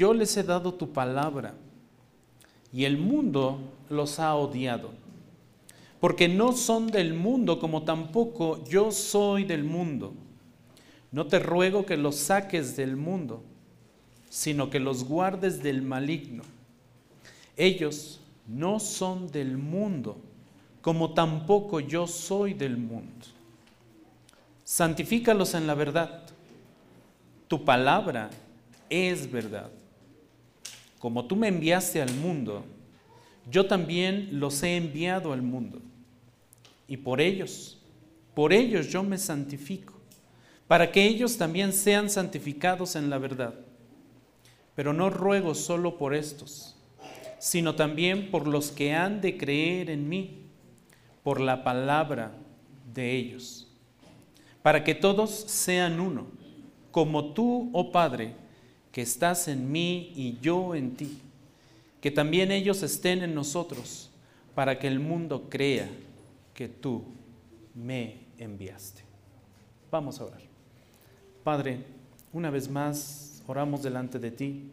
yo les he dado tu palabra y el mundo los ha odiado, porque no son del mundo como tampoco yo soy del mundo. No te ruego que los saques del mundo, sino que los guardes del maligno. Ellos no son del mundo, como tampoco yo soy del mundo. Santifícalos en la verdad. Tu palabra es verdad. Como tú me enviaste al mundo, yo también los he enviado al mundo. Y por ellos, por ellos yo me santifico, para que ellos también sean santificados en la verdad. Pero no ruego solo por estos, sino también por los que han de creer en mí, por la palabra de ellos, para que todos sean uno, como tú, oh Padre, que estás en mí y yo en ti, que también ellos estén en nosotros, para que el mundo crea que tú me enviaste. Vamos a orar. Padre, una vez más oramos delante de ti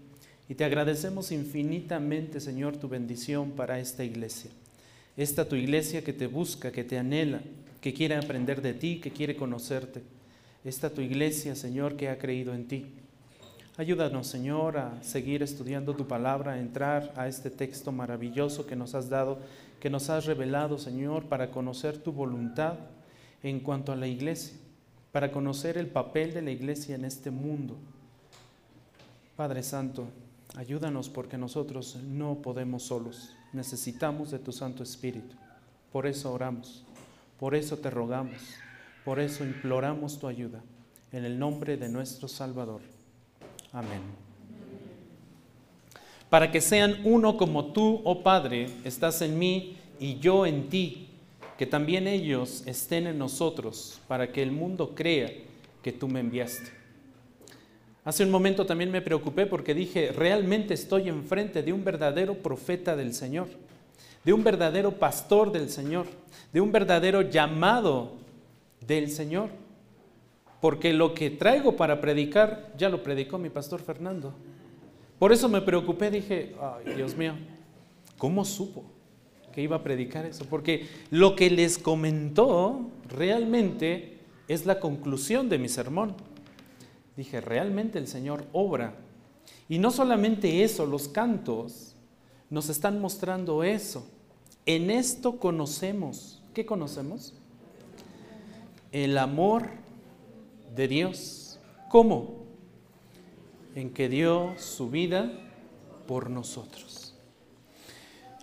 y te agradecemos infinitamente, Señor, tu bendición para esta iglesia. Esta tu iglesia que te busca, que te anhela, que quiere aprender de ti, que quiere conocerte. Esta tu iglesia, Señor, que ha creído en ti. Ayúdanos, Señor, a seguir estudiando tu palabra, a entrar a este texto maravilloso que nos has dado, que nos has revelado, Señor, para conocer tu voluntad en cuanto a la iglesia, para conocer el papel de la iglesia en este mundo. Padre Santo, ayúdanos porque nosotros no podemos solos, necesitamos de tu Santo Espíritu. Por eso oramos, por eso te rogamos, por eso imploramos tu ayuda, en el nombre de nuestro Salvador. Amén. Para que sean uno como tú, oh Padre, estás en mí y yo en ti, que también ellos estén en nosotros, para que el mundo crea que tú me enviaste. Hace un momento también me preocupé porque dije, realmente estoy enfrente de un verdadero profeta del Señor, de un verdadero pastor del Señor, de un verdadero llamado del Señor porque lo que traigo para predicar ya lo predicó mi pastor Fernando. Por eso me preocupé, dije, ay Dios mío, ¿cómo supo que iba a predicar eso? Porque lo que les comentó realmente es la conclusión de mi sermón. Dije, realmente el Señor obra. Y no solamente eso, los cantos nos están mostrando eso. En esto conocemos, ¿qué conocemos? El amor de Dios. ¿Cómo? En que dio su vida por nosotros.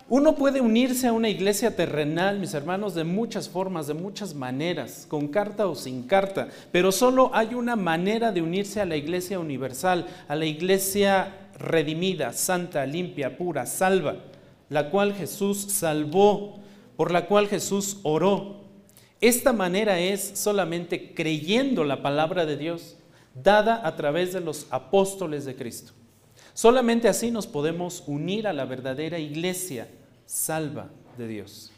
Uno puede unirse a una iglesia terrenal, mis hermanos, de muchas formas, de muchas maneras, con carta o sin carta, pero solo hay una manera de unirse a la iglesia universal, a la iglesia redimida, santa, limpia, pura, salva, la cual Jesús salvó, por la cual Jesús oró, esta manera es solamente creyendo la palabra de Dios dada a través de los apóstoles de Cristo. Solamente así nos podemos unir a la verdadera iglesia salva de Dios.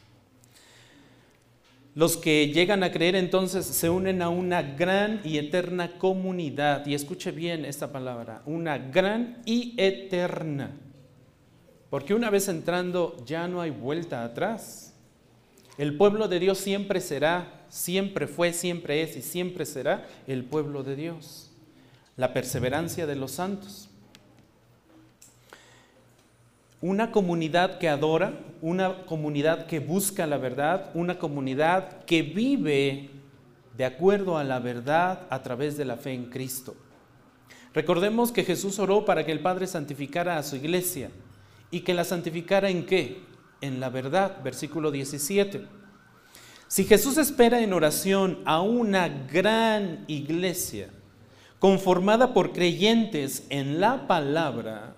Los que llegan a creer entonces se unen a una gran y eterna comunidad. Y escuche bien esta palabra, una gran y eterna. Porque una vez entrando ya no hay vuelta atrás. El pueblo de Dios siempre será, siempre fue, siempre es y siempre será el pueblo de Dios. La perseverancia de los santos. Una comunidad que adora, una comunidad que busca la verdad, una comunidad que vive de acuerdo a la verdad a través de la fe en Cristo. Recordemos que Jesús oró para que el Padre santificara a su iglesia y que la santificara en qué? En la verdad, versículo 17. Si Jesús espera en oración a una gran iglesia conformada por creyentes en la palabra,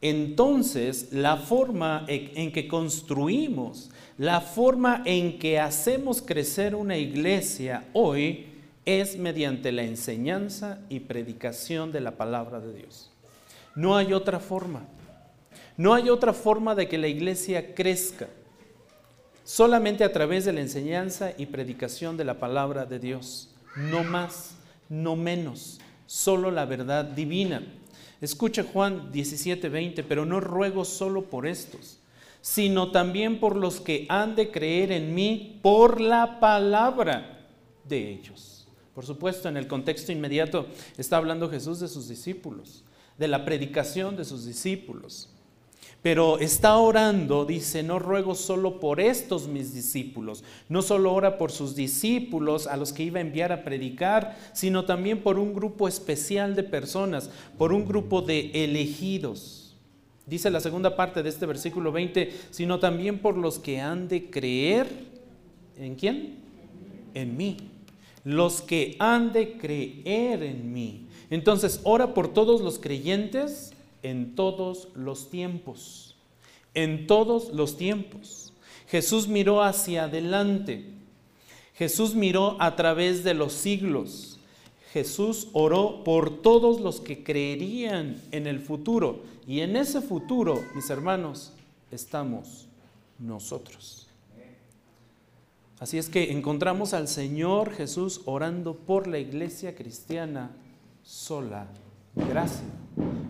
entonces la forma en que construimos, la forma en que hacemos crecer una iglesia hoy es mediante la enseñanza y predicación de la palabra de Dios. No hay otra forma. No hay otra forma de que la iglesia crezca, solamente a través de la enseñanza y predicación de la palabra de Dios. No más, no menos, solo la verdad divina. Escucha Juan 17, 20, pero no ruego solo por estos, sino también por los que han de creer en mí por la palabra de ellos. Por supuesto, en el contexto inmediato está hablando Jesús de sus discípulos, de la predicación de sus discípulos. Pero está orando, dice, no ruego solo por estos mis discípulos, no solo ora por sus discípulos a los que iba a enviar a predicar, sino también por un grupo especial de personas, por un grupo de elegidos. Dice la segunda parte de este versículo 20, sino también por los que han de creer, ¿en quién? En mí. Los que han de creer en mí. Entonces, ora por todos los creyentes en todos los tiempos, en todos los tiempos. Jesús miró hacia adelante, Jesús miró a través de los siglos, Jesús oró por todos los que creerían en el futuro. Y en ese futuro, mis hermanos, estamos nosotros. Así es que encontramos al Señor Jesús orando por la iglesia cristiana sola gracia.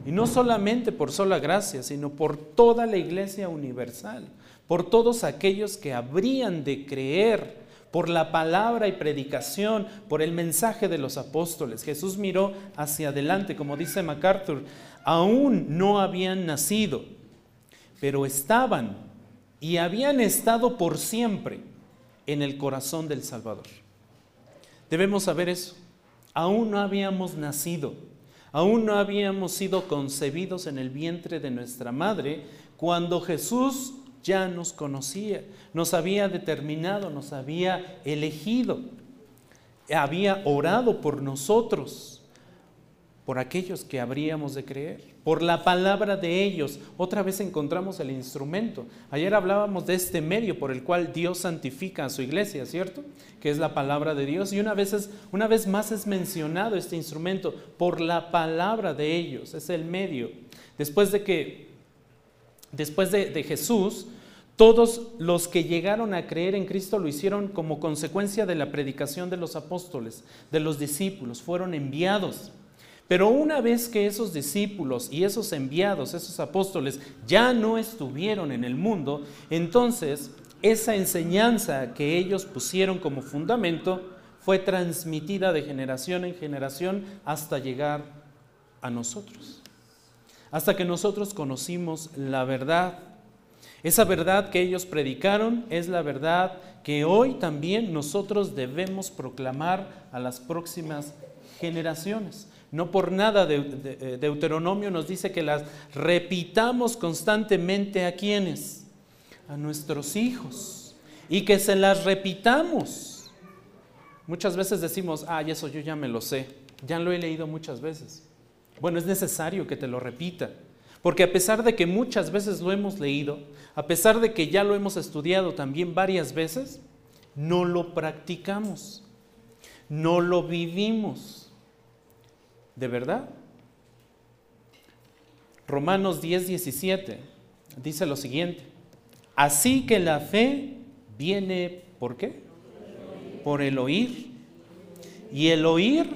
Y no solamente por sola gracia, sino por toda la iglesia universal, por todos aquellos que habrían de creer por la palabra y predicación, por el mensaje de los apóstoles. Jesús miró hacia adelante, como dice MacArthur, aún no habían nacido, pero estaban y habían estado por siempre en el corazón del Salvador. Debemos saber eso. Aún no habíamos nacido, Aún no habíamos sido concebidos en el vientre de nuestra madre cuando Jesús ya nos conocía, nos había determinado, nos había elegido, había orado por nosotros por aquellos que habríamos de creer, por la palabra de ellos. Otra vez encontramos el instrumento. Ayer hablábamos de este medio por el cual Dios santifica a su iglesia, ¿cierto? Que es la palabra de Dios. Y una vez, más es mencionado este instrumento, por la palabra de ellos, es el medio. Después de que, después de, de Jesús, todos los que llegaron a creer en Cristo lo hicieron como consecuencia de la predicación de los apóstoles, de los discípulos, fueron enviados. Pero una vez que esos discípulos y esos enviados, esos apóstoles, ya no estuvieron en el mundo, entonces esa enseñanza que ellos pusieron como fundamento fue transmitida de generación en generación hasta llegar a nosotros. Hasta que nosotros conocimos la verdad. Esa verdad que ellos predicaron es la verdad que hoy también nosotros debemos proclamar a las próximas generaciones. No por nada eh, Deuteronomio nos dice que las repitamos constantemente a quienes, a nuestros hijos, y que se las repitamos. Muchas veces decimos, ay, eso yo ya me lo sé, ya lo he leído muchas veces. Bueno, es necesario que te lo repita, porque a pesar de que muchas veces lo hemos leído, a pesar de que ya lo hemos estudiado también varias veces, no lo practicamos, no lo vivimos. ¿De verdad? Romanos 10, 17 dice lo siguiente. Así que la fe viene, ¿por qué? Por el oír. Y el oír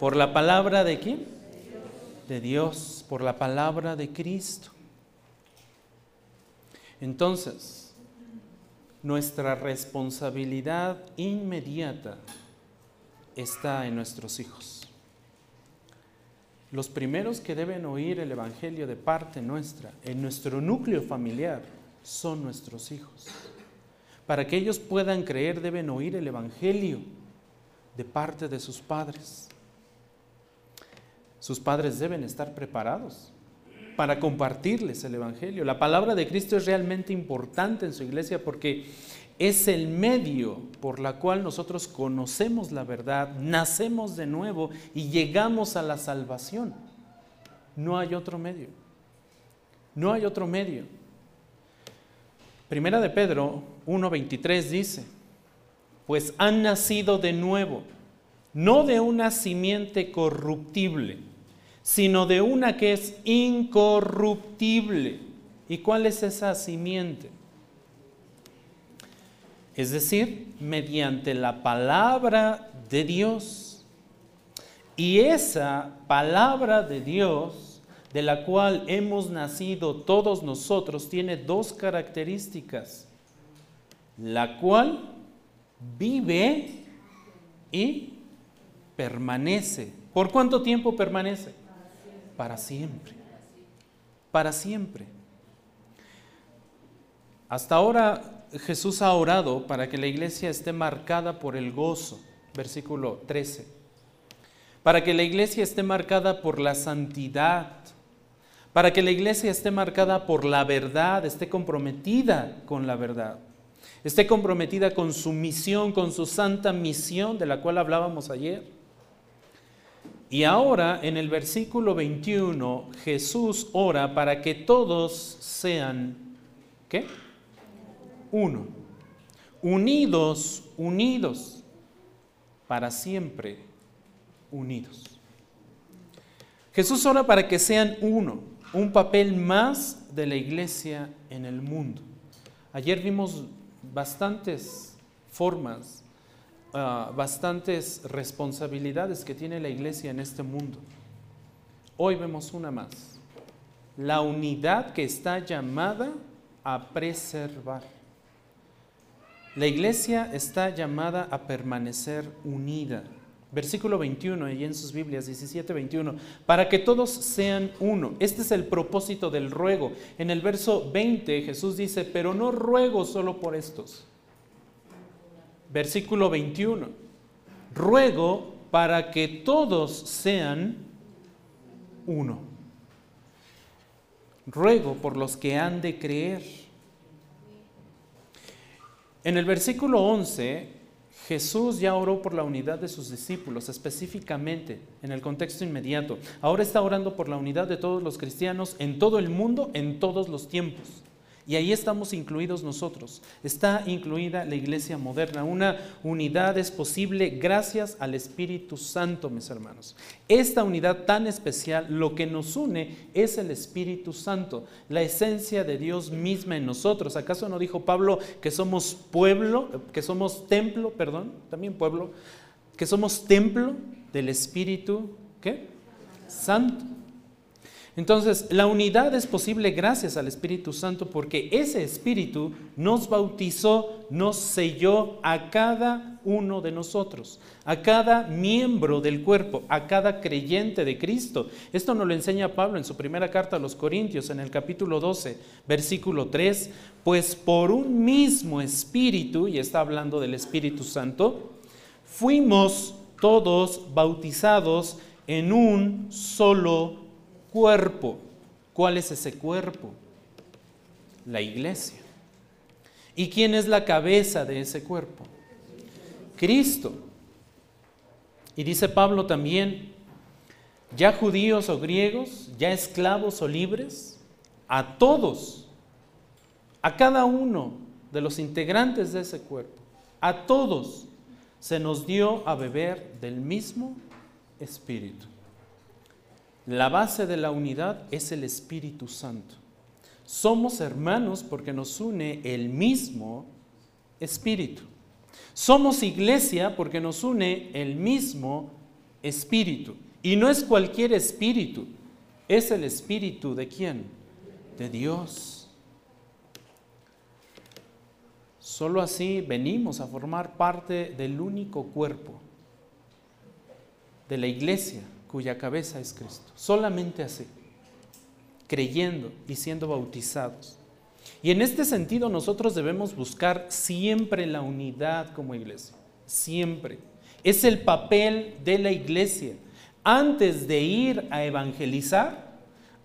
por la palabra de quién? De Dios, por la palabra de Cristo. Entonces, nuestra responsabilidad inmediata está en nuestros hijos. Los primeros que deben oír el Evangelio de parte nuestra, en nuestro núcleo familiar, son nuestros hijos. Para que ellos puedan creer deben oír el Evangelio de parte de sus padres. Sus padres deben estar preparados para compartirles el Evangelio. La palabra de Cristo es realmente importante en su iglesia porque es el medio por la cual nosotros conocemos la verdad, nacemos de nuevo y llegamos a la salvación. No hay otro medio. No hay otro medio. Primera de Pedro 1.23 dice, pues han nacido de nuevo, no de una simiente corruptible, sino de una que es incorruptible. ¿Y cuál es esa simiente? Es decir, mediante la palabra de Dios. Y esa palabra de Dios de la cual hemos nacido todos nosotros, tiene dos características, la cual vive y permanece. ¿Por cuánto tiempo permanece? Para siempre. Para siempre. Hasta ahora Jesús ha orado para que la iglesia esté marcada por el gozo, versículo 13. Para que la iglesia esté marcada por la santidad, para que la iglesia esté marcada por la verdad, esté comprometida con la verdad, esté comprometida con su misión, con su santa misión de la cual hablábamos ayer. Y ahora en el versículo 21 Jesús ora para que todos sean, ¿qué? Uno. Unidos, unidos, para siempre unidos. Jesús ora para que sean uno, un papel más de la iglesia en el mundo. Ayer vimos bastantes formas, ah, bastantes responsabilidades que tiene la iglesia en este mundo. Hoy vemos una más, la unidad que está llamada a preservar. La iglesia está llamada a permanecer unida. Versículo 21, y en sus Biblias, 17, 21, para que todos sean uno. Este es el propósito del ruego. En el verso 20 Jesús dice, pero no ruego solo por estos. Versículo 21, ruego para que todos sean uno. Ruego por los que han de creer en el versículo 11, Jesús ya oró por la unidad de sus discípulos, específicamente en el contexto inmediato. Ahora está orando por la unidad de todos los cristianos en todo el mundo, en todos los tiempos. Y ahí estamos incluidos nosotros. Está incluida la iglesia moderna. Una unidad es posible gracias al Espíritu Santo, mis hermanos. Esta unidad tan especial, lo que nos une es el Espíritu Santo, la esencia de Dios misma en nosotros. ¿Acaso no dijo Pablo que somos pueblo, que somos templo, perdón, también pueblo, que somos templo del Espíritu, ¿qué? Santo. Entonces, la unidad es posible gracias al Espíritu Santo porque ese Espíritu nos bautizó, nos selló a cada uno de nosotros, a cada miembro del cuerpo, a cada creyente de Cristo. Esto nos lo enseña Pablo en su primera carta a los Corintios, en el capítulo 12, versículo 3, pues por un mismo Espíritu, y está hablando del Espíritu Santo, fuimos todos bautizados en un solo cuerpo. ¿Cuál es ese cuerpo? La iglesia. ¿Y quién es la cabeza de ese cuerpo? Cristo. Y dice Pablo también, ya judíos o griegos, ya esclavos o libres, a todos, a cada uno de los integrantes de ese cuerpo, a todos se nos dio a beber del mismo espíritu. La base de la unidad es el Espíritu Santo. Somos hermanos porque nos une el mismo Espíritu. Somos iglesia porque nos une el mismo Espíritu. Y no es cualquier Espíritu, es el Espíritu de quién? De Dios. Solo así venimos a formar parte del único cuerpo de la iglesia cuya cabeza es Cristo. Solamente así, creyendo y siendo bautizados. Y en este sentido nosotros debemos buscar siempre la unidad como iglesia, siempre. Es el papel de la iglesia. Antes de ir a evangelizar,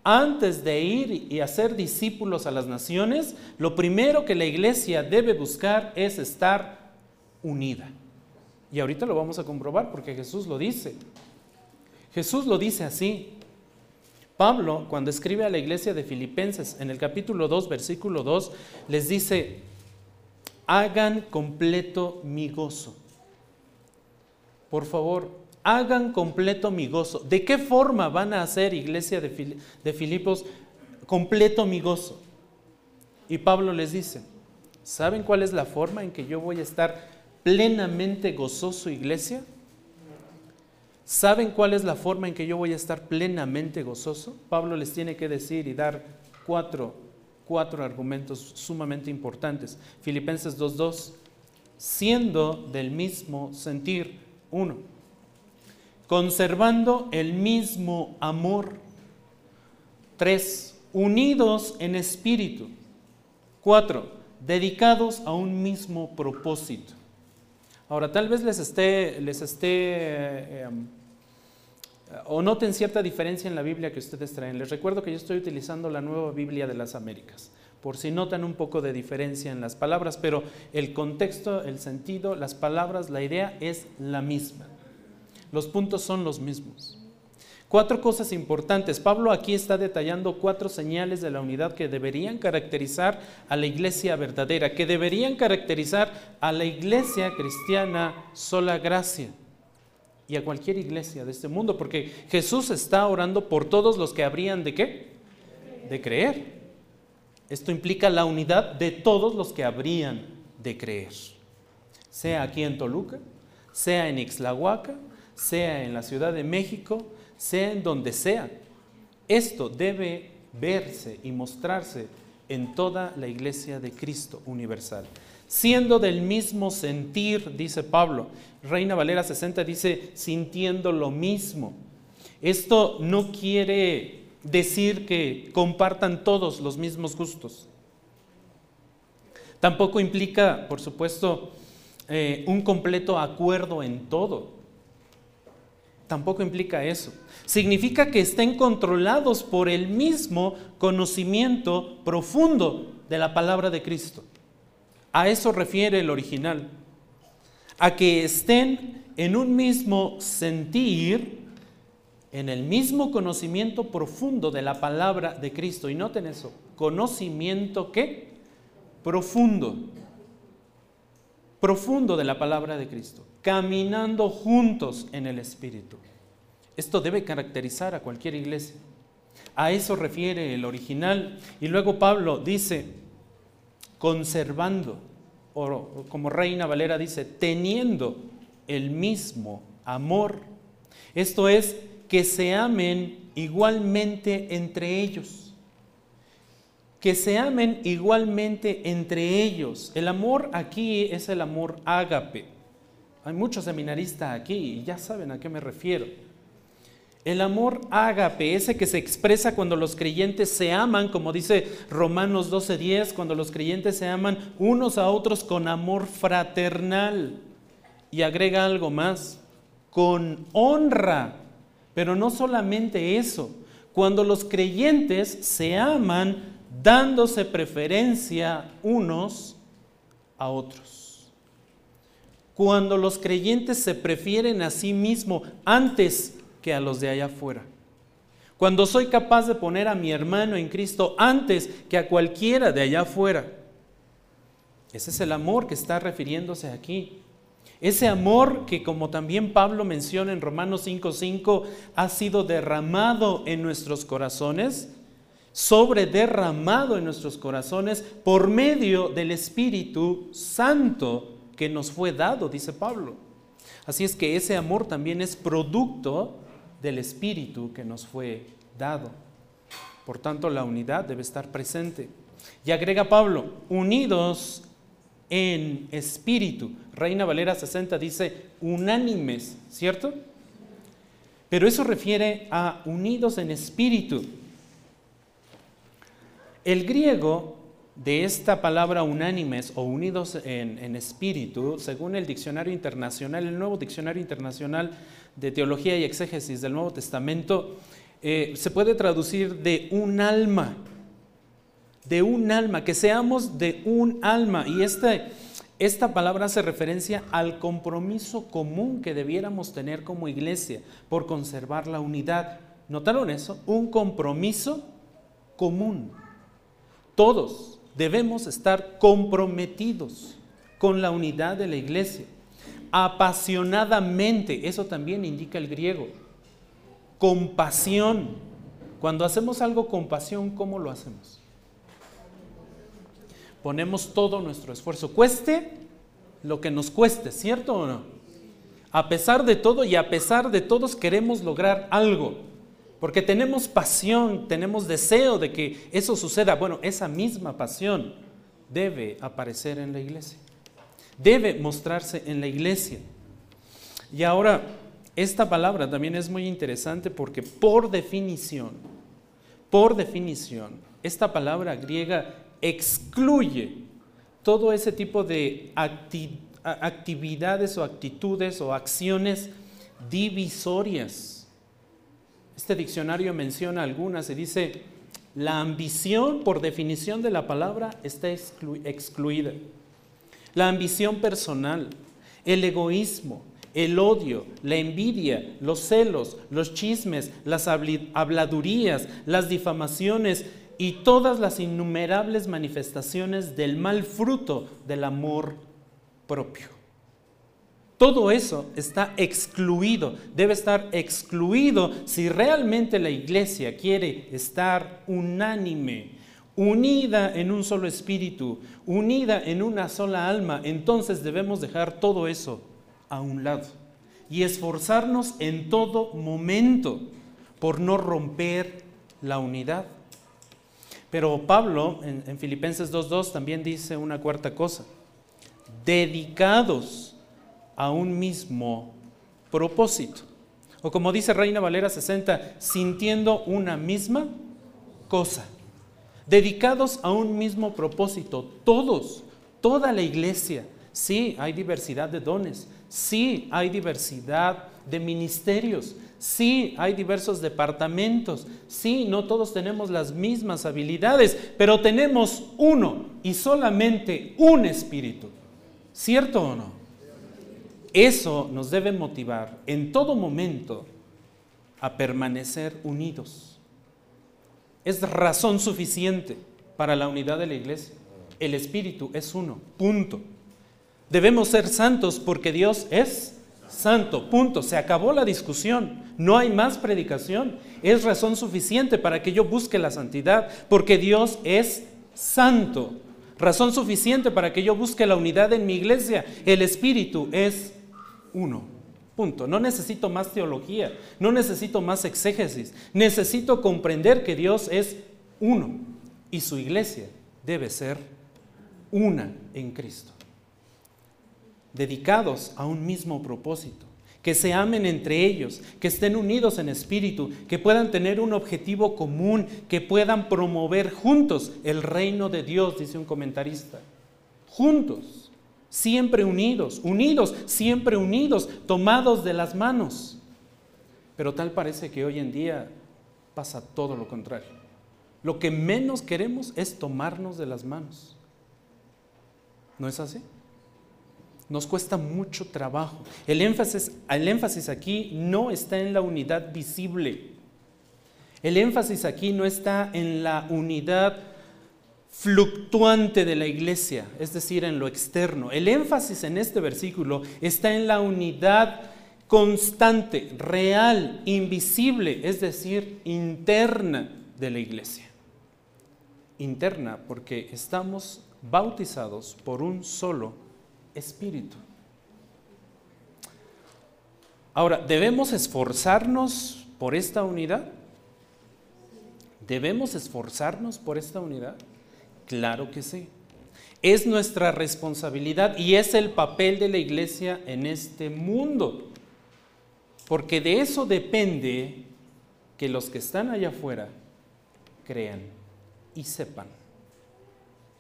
antes de ir y hacer discípulos a las naciones, lo primero que la iglesia debe buscar es estar unida. Y ahorita lo vamos a comprobar porque Jesús lo dice. Jesús lo dice así. Pablo, cuando escribe a la iglesia de Filipenses en el capítulo 2, versículo 2, les dice, hagan completo mi gozo. Por favor, hagan completo mi gozo. ¿De qué forma van a hacer iglesia de, de Filipos completo mi gozo? Y Pablo les dice, ¿saben cuál es la forma en que yo voy a estar plenamente gozoso, iglesia? ¿Saben cuál es la forma en que yo voy a estar plenamente gozoso? Pablo les tiene que decir y dar cuatro, cuatro argumentos sumamente importantes. Filipenses 2.2, siendo del mismo sentir, uno, conservando el mismo amor, tres, unidos en espíritu, cuatro, dedicados a un mismo propósito. Ahora, tal vez les esté, les esté eh, em, o noten cierta diferencia en la Biblia que ustedes traen. Les recuerdo que yo estoy utilizando la nueva Biblia de las Américas, por si notan un poco de diferencia en las palabras, pero el contexto, el sentido, las palabras, la idea es la misma. Los puntos son los mismos. Cuatro cosas importantes. Pablo aquí está detallando cuatro señales de la unidad que deberían caracterizar a la iglesia verdadera, que deberían caracterizar a la iglesia cristiana sola gracia y a cualquier iglesia de este mundo, porque Jesús está orando por todos los que habrían de qué? De creer. Esto implica la unidad de todos los que habrían de creer, sea aquí en Toluca, sea en Ixlahuaca, sea en la Ciudad de México, sea en donde sea. Esto debe verse y mostrarse en toda la iglesia de Cristo universal. Siendo del mismo sentir, dice Pablo. Reina Valera 60 dice, sintiendo lo mismo. Esto no quiere decir que compartan todos los mismos gustos. Tampoco implica, por supuesto, eh, un completo acuerdo en todo. Tampoco implica eso. Significa que estén controlados por el mismo conocimiento profundo de la palabra de Cristo. A eso refiere el original. A que estén en un mismo sentir, en el mismo conocimiento profundo de la palabra de Cristo. Y noten eso, conocimiento qué? Profundo. Profundo de la palabra de Cristo caminando juntos en el Espíritu. Esto debe caracterizar a cualquier iglesia. A eso refiere el original. Y luego Pablo dice, conservando, o como Reina Valera dice, teniendo el mismo amor. Esto es, que se amen igualmente entre ellos. Que se amen igualmente entre ellos. El amor aquí es el amor ágape hay muchos seminaristas aquí y ya saben a qué me refiero. El amor ágape, ese que se expresa cuando los creyentes se aman, como dice Romanos 12:10, cuando los creyentes se aman unos a otros con amor fraternal. Y agrega algo más, con honra. Pero no solamente eso, cuando los creyentes se aman dándose preferencia unos a otros cuando los creyentes se prefieren a sí mismo antes que a los de allá afuera. Cuando soy capaz de poner a mi hermano en Cristo antes que a cualquiera de allá afuera. Ese es el amor que está refiriéndose aquí. Ese amor que como también Pablo menciona en Romanos 5:5 ha sido derramado en nuestros corazones, sobre derramado en nuestros corazones por medio del Espíritu Santo que nos fue dado, dice Pablo. Así es que ese amor también es producto del Espíritu que nos fue dado. Por tanto, la unidad debe estar presente. Y agrega Pablo, unidos en espíritu. Reina Valera 60 dice unánimes, ¿cierto? Pero eso refiere a unidos en espíritu. El griego de esta palabra unánimes o unidos en, espíritu, según el diccionario internacional, el nuevo diccionario internacional de teología y exégesis del Nuevo Testamento, eh, se puede traducir de un alma, de un alma, que seamos de un alma. Y este, esta palabra hace referencia al compromiso común que debiéramos tener como iglesia por conservar la unidad. ¿Notaron eso? Un compromiso común. Todos, debemos estar comprometidos con la unidad de la iglesia, apasionadamente, eso también indica el griego, compasión. Cuando hacemos algo con pasión, ¿cómo lo hacemos? Ponemos todo nuestro esfuerzo, cueste lo que nos cueste, ¿cierto o no? A pesar de todo y a pesar de todos queremos lograr algo. Porque tenemos pasión, tenemos deseo de que eso suceda. Bueno, esa misma pasión debe aparecer en la iglesia. Debe mostrarse en la iglesia. Y ahora, esta palabra también es muy interesante porque por definición, por definición, esta palabra griega excluye todo ese tipo de actividades o actitudes o acciones divisorias. Este diccionario menciona algunas y dice, la ambición por definición de la palabra está excluida. La ambición personal, el egoísmo, el odio, la envidia, los celos, los chismes, las habladurías, las difamaciones y todas las innumerables manifestaciones del mal fruto del amor propio. Todo eso está excluido, debe estar excluido si realmente la iglesia quiere estar unánime, unida en un solo espíritu, unida en una sola alma. Entonces debemos dejar todo eso a un lado y esforzarnos en todo momento por no romper la unidad. Pero Pablo en, Filipenses 2.2 también dice una cuarta cosa, dedicados a un mismo propósito. O como dice Reina Valera 60, sintiendo una misma cosa. Dedicados a un mismo propósito, todos, toda la iglesia. Sí, hay diversidad de dones, sí, hay diversidad de ministerios, Sí, hay diversos departamentos. Sí, no todos tenemos las mismas habilidades, pero tenemos uno y solamente un espíritu. ¿Cierto o no? Eso nos debe motivar en todo momento a permanecer unidos. Es razón suficiente para la unidad de la iglesia. El espíritu es uno, punto. Debemos ser santos porque Dios es santo, punto. Se acabó la discusión. No hay más predicación. Es razón suficiente para que yo busque la santidad, porque Dios es santo. Razón suficiente para que yo busque la unidad en mi iglesia. El Espíritu es uno. Punto. No necesito más teología, no necesito más exégesis. Necesito comprender que Dios es uno y su iglesia debe ser una en Cristo dedicados a un mismo propósito, que se amen entre ellos, que estén unidos en espíritu, que puedan tener un objetivo común, que puedan promover juntos el reino de Dios, dice un comentarista. Juntos, siempre unidos, unidos, siempre unidos, tomados de las manos. Pero tal parece que hoy en día pasa todo lo contrario. Lo que menos queremos es tomarnos de las manos. ¿No es así? nos cuesta mucho trabajo. El énfasis, el énfasis aquí no está en la unidad visible. El énfasis aquí no está en la unidad fluctuante de la iglesia, es decir, en lo externo. El énfasis en este versículo está en la unidad constante, real, invisible, es decir, interna de la iglesia. Interna porque estamos bautizados por un solo espíritu. Ahora, ¿debemos esforzarnos por esta unidad? ¿Debemos esforzarnos por esta unidad? Claro que sí. Es nuestra responsabilidad y es el papel de la iglesia en este mundo. Porque de eso depende que los que están allá afuera crean y sepan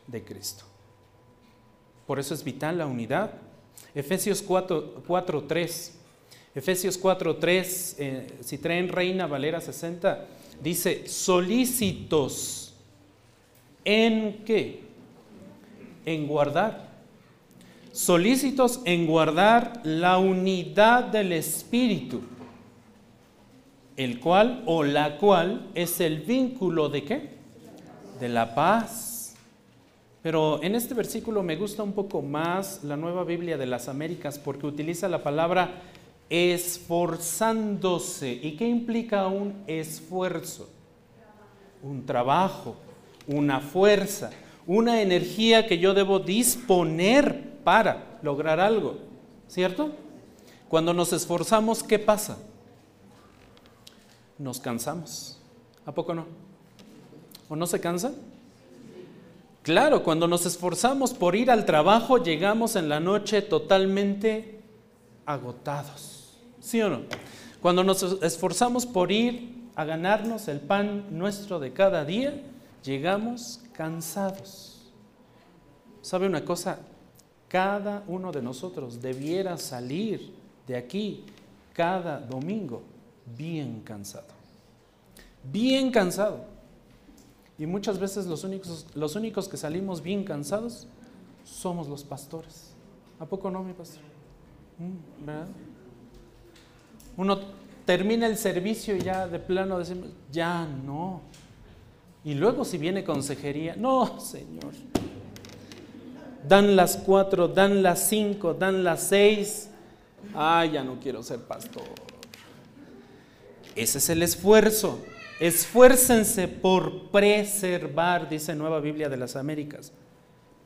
de Cristo. Por eso es vital la unidad. Efesios 4, 3. Efesios 4, 3, eh, si traen Reina Valera 60, dice, solícitos en qué? En guardar. Solícitos en guardar la unidad del Espíritu, el cual o la cual es el vínculo de qué? De la paz. Pero en este versículo me gusta un poco más la nueva Biblia de las Américas porque utiliza la palabra esforzándose. ¿Y qué implica un esfuerzo? Un trabajo, una fuerza, una energía que yo debo disponer para lograr algo. ¿Cierto? Cuando nos esforzamos, ¿qué pasa? Nos cansamos. ¿A poco no? ¿O no se cansa? Claro, cuando nos esforzamos por ir al trabajo, llegamos en la noche totalmente agotados. ¿Sí o no? Cuando nos esforzamos por ir a ganarnos el pan nuestro de cada día, llegamos cansados. ¿Sabe una cosa? Cada uno de nosotros debiera salir de aquí cada domingo bien cansado. Bien cansado. Y muchas veces los únicos, los únicos que salimos bien cansados somos los pastores. ¿A poco no, mi pastor? Mm, ¿Verdad? Uno termina el servicio y ya de plano decimos, ya no. Y luego si viene consejería, no, Señor. Dan las cuatro, dan las cinco, dan las seis. Ah, ya no quiero ser pastor. Ese es el esfuerzo. Esfuércense por preservar, dice Nueva Biblia de las Américas.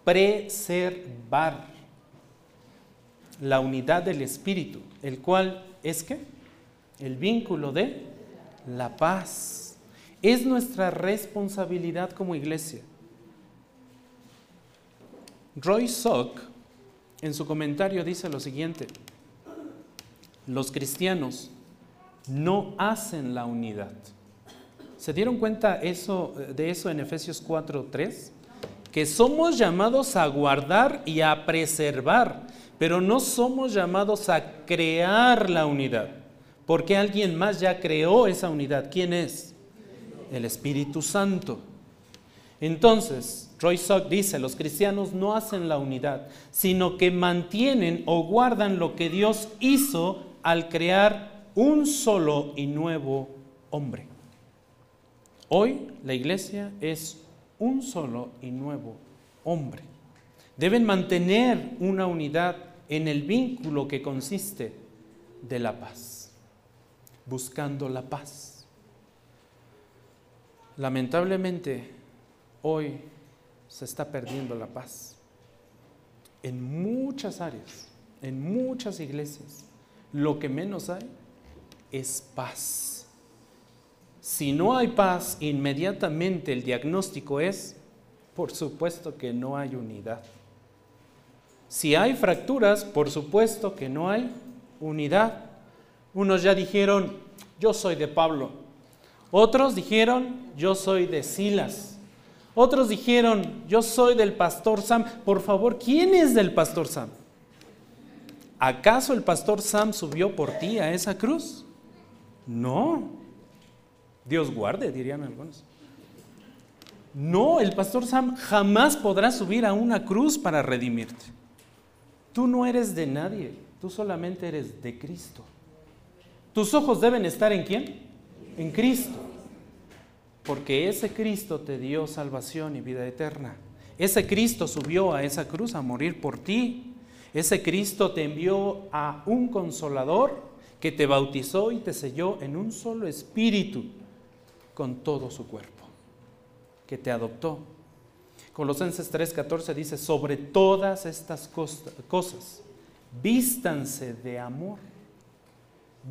Preservar la unidad del Espíritu, el cual es que el vínculo de la paz. Es nuestra responsabilidad como iglesia. Roy Sock en su comentario dice lo siguiente, los cristianos no hacen la unidad. ¿Se dieron cuenta eso, de eso en Efesios 4:3? Que somos llamados a guardar y a preservar, pero no somos llamados a crear la unidad, porque alguien más ya creó esa unidad. ¿Quién es? El Espíritu Santo. Entonces, Roy Sock dice, los cristianos no hacen la unidad, sino que mantienen o guardan lo que Dios hizo al crear un solo y nuevo hombre. Hoy la iglesia es un solo y nuevo hombre. Deben mantener una unidad en el vínculo que consiste de la paz, buscando la paz. Lamentablemente, hoy se está perdiendo la paz. En muchas áreas, en muchas iglesias, lo que menos hay es paz. Si no hay paz, inmediatamente el diagnóstico es, por supuesto que no hay unidad. Si hay fracturas, por supuesto que no hay unidad. Unos ya dijeron, yo soy de Pablo. Otros dijeron, yo soy de Silas. Otros dijeron, yo soy del pastor Sam. Por favor, ¿quién es del pastor Sam? ¿Acaso el pastor Sam subió por ti a esa cruz? No. Dios guarde, dirían algunos. No, el pastor Sam jamás podrá subir a una cruz para redimirte. Tú no eres de nadie, tú solamente eres de Cristo. Tus ojos deben estar en quién? En Cristo. Porque ese Cristo te dio salvación y vida eterna. Ese Cristo subió a esa cruz a morir por ti. Ese Cristo te envió a un consolador que te bautizó y te selló en un solo espíritu con todo su cuerpo, que te adoptó. Colosenses 3:14 dice, sobre todas estas cosas, vístanse de amor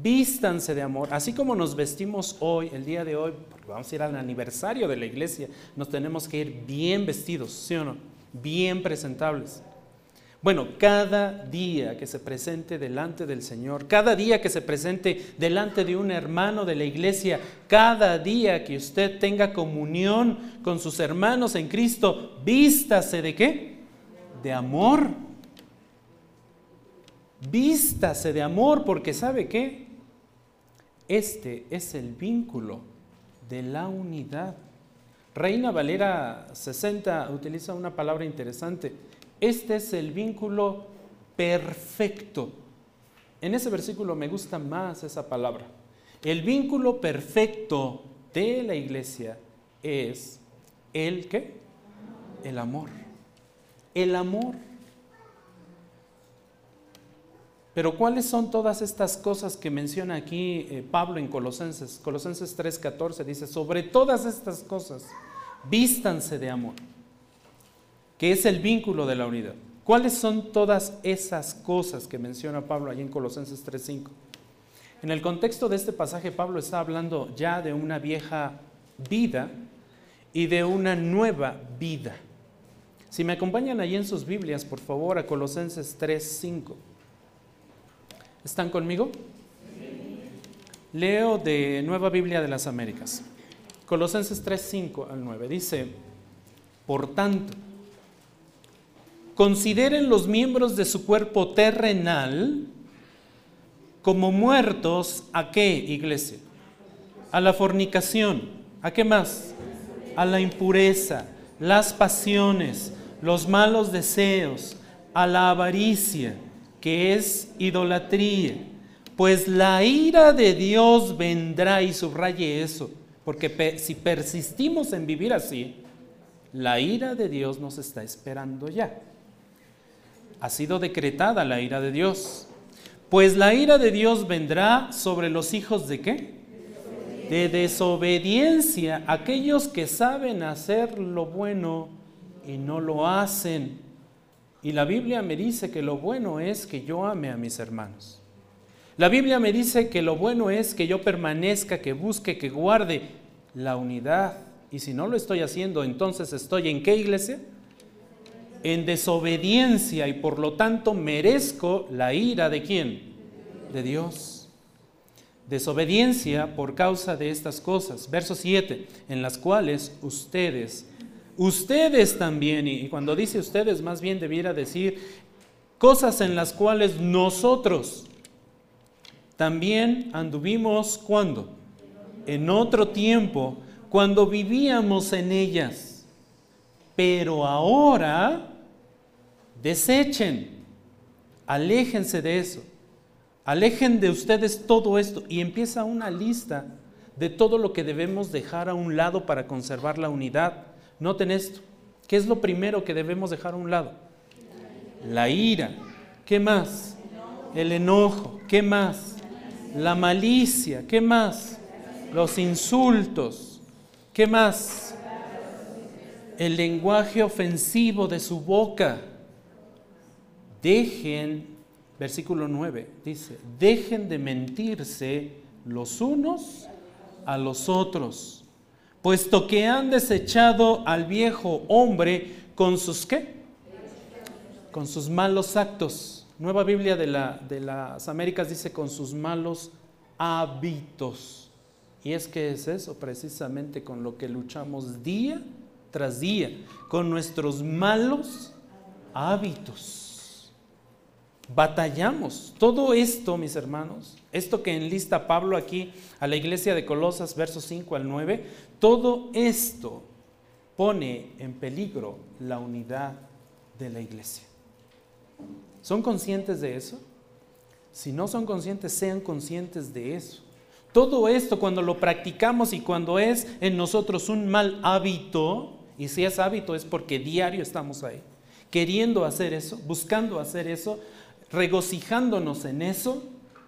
vístanse de amor. Así como nos vestimos hoy, el día de hoy, porque vamos a ir al aniversario de la iglesia, nos tenemos que ir bien vestidos, ¿sí o no? Bien presentables. Bueno, cada día que se presente delante del Señor, cada día que se presente delante de un hermano de la iglesia, cada día que usted tenga comunión con sus hermanos en Cristo, vístase de qué? De amor. Vístase de amor porque sabe qué? Este es el vínculo de la unidad. Reina Valera 60 utiliza una palabra interesante. Este es el vínculo perfecto. En ese versículo me gusta más esa palabra. El vínculo perfecto de la iglesia es el qué? El amor. El amor. Pero ¿cuáles son todas estas cosas que menciona aquí eh, Pablo en Colosenses? Colosenses 3:14 dice, sobre todas estas cosas, vístanse de amor, que es el vínculo de la unidad. ¿Cuáles son todas esas cosas que menciona Pablo ahí en Colosenses 3.5? En el contexto de este pasaje, Pablo está hablando ya de una vieja vida y de una nueva vida. Si me acompañan ahí en sus Biblias, por favor, a Colosenses 3.5. ¿Están conmigo? Leo de Nueva Biblia de las Américas. Colosenses 3.5 al 9. Dice, por tanto, consideren los miembros de su cuerpo terrenal como muertos a qué, iglesia? A la fornicación. ¿A qué más? A la impureza, las pasiones, los malos deseos, a la avaricia, que es idolatría. Pues la ira de Dios vendrá y subraye eso, porque si persistimos en vivir así, la ira de Dios nos está esperando ya ha sido decretada la ira de Dios. Pues la ira de Dios vendrá sobre los hijos de qué? De desobediencia, aquellos que saben hacer lo bueno y no lo hacen. Y la Biblia me dice que lo bueno es que yo ame a mis hermanos. La Biblia me dice que lo bueno es que yo permanezca, que busque, que guarde la unidad. Y si no lo estoy haciendo, entonces estoy en qué iglesia? en desobediencia y por lo tanto merezco la ira de quién? De Dios. Desobediencia por causa de estas cosas. Verso 7, en las cuales ustedes, ustedes también, y cuando dice ustedes más bien debiera decir cosas en las cuales nosotros también anduvimos cuando? En otro tiempo, cuando vivíamos en ellas. Pero ahora Desechen, aléjense de eso, alejen de ustedes todo esto y empieza una lista de todo lo que debemos dejar a un lado para conservar la unidad. Noten esto, ¿qué es lo primero que debemos dejar a un lado? La ira, ¿qué más? El enojo, ¿qué más? La malicia, ¿qué más? Los insultos, ¿qué más? El lenguaje ofensivo de su boca dejen, versículo 9, dice, dejen de mentirse los unos a los otros, puesto que han desechado al viejo hombre con sus qué? Con sus malos actos. Nueva Biblia de, la, de las Américas dice con sus malos hábitos. Y es que es eso precisamente con lo que luchamos día tras día, con nuestros malos hábitos batallamos. Todo esto, mis hermanos, esto que enlista Pablo aquí a la iglesia de Colosas, versos 5 al 9, todo esto pone en peligro la unidad de la iglesia. ¿Son conscientes de eso? Si no son conscientes, sean conscientes de eso. Todo esto cuando lo practicamos y cuando es en nosotros un mal hábito, y si es hábito es porque diario estamos ahí, queriendo hacer eso, buscando hacer eso, regocijándonos en eso,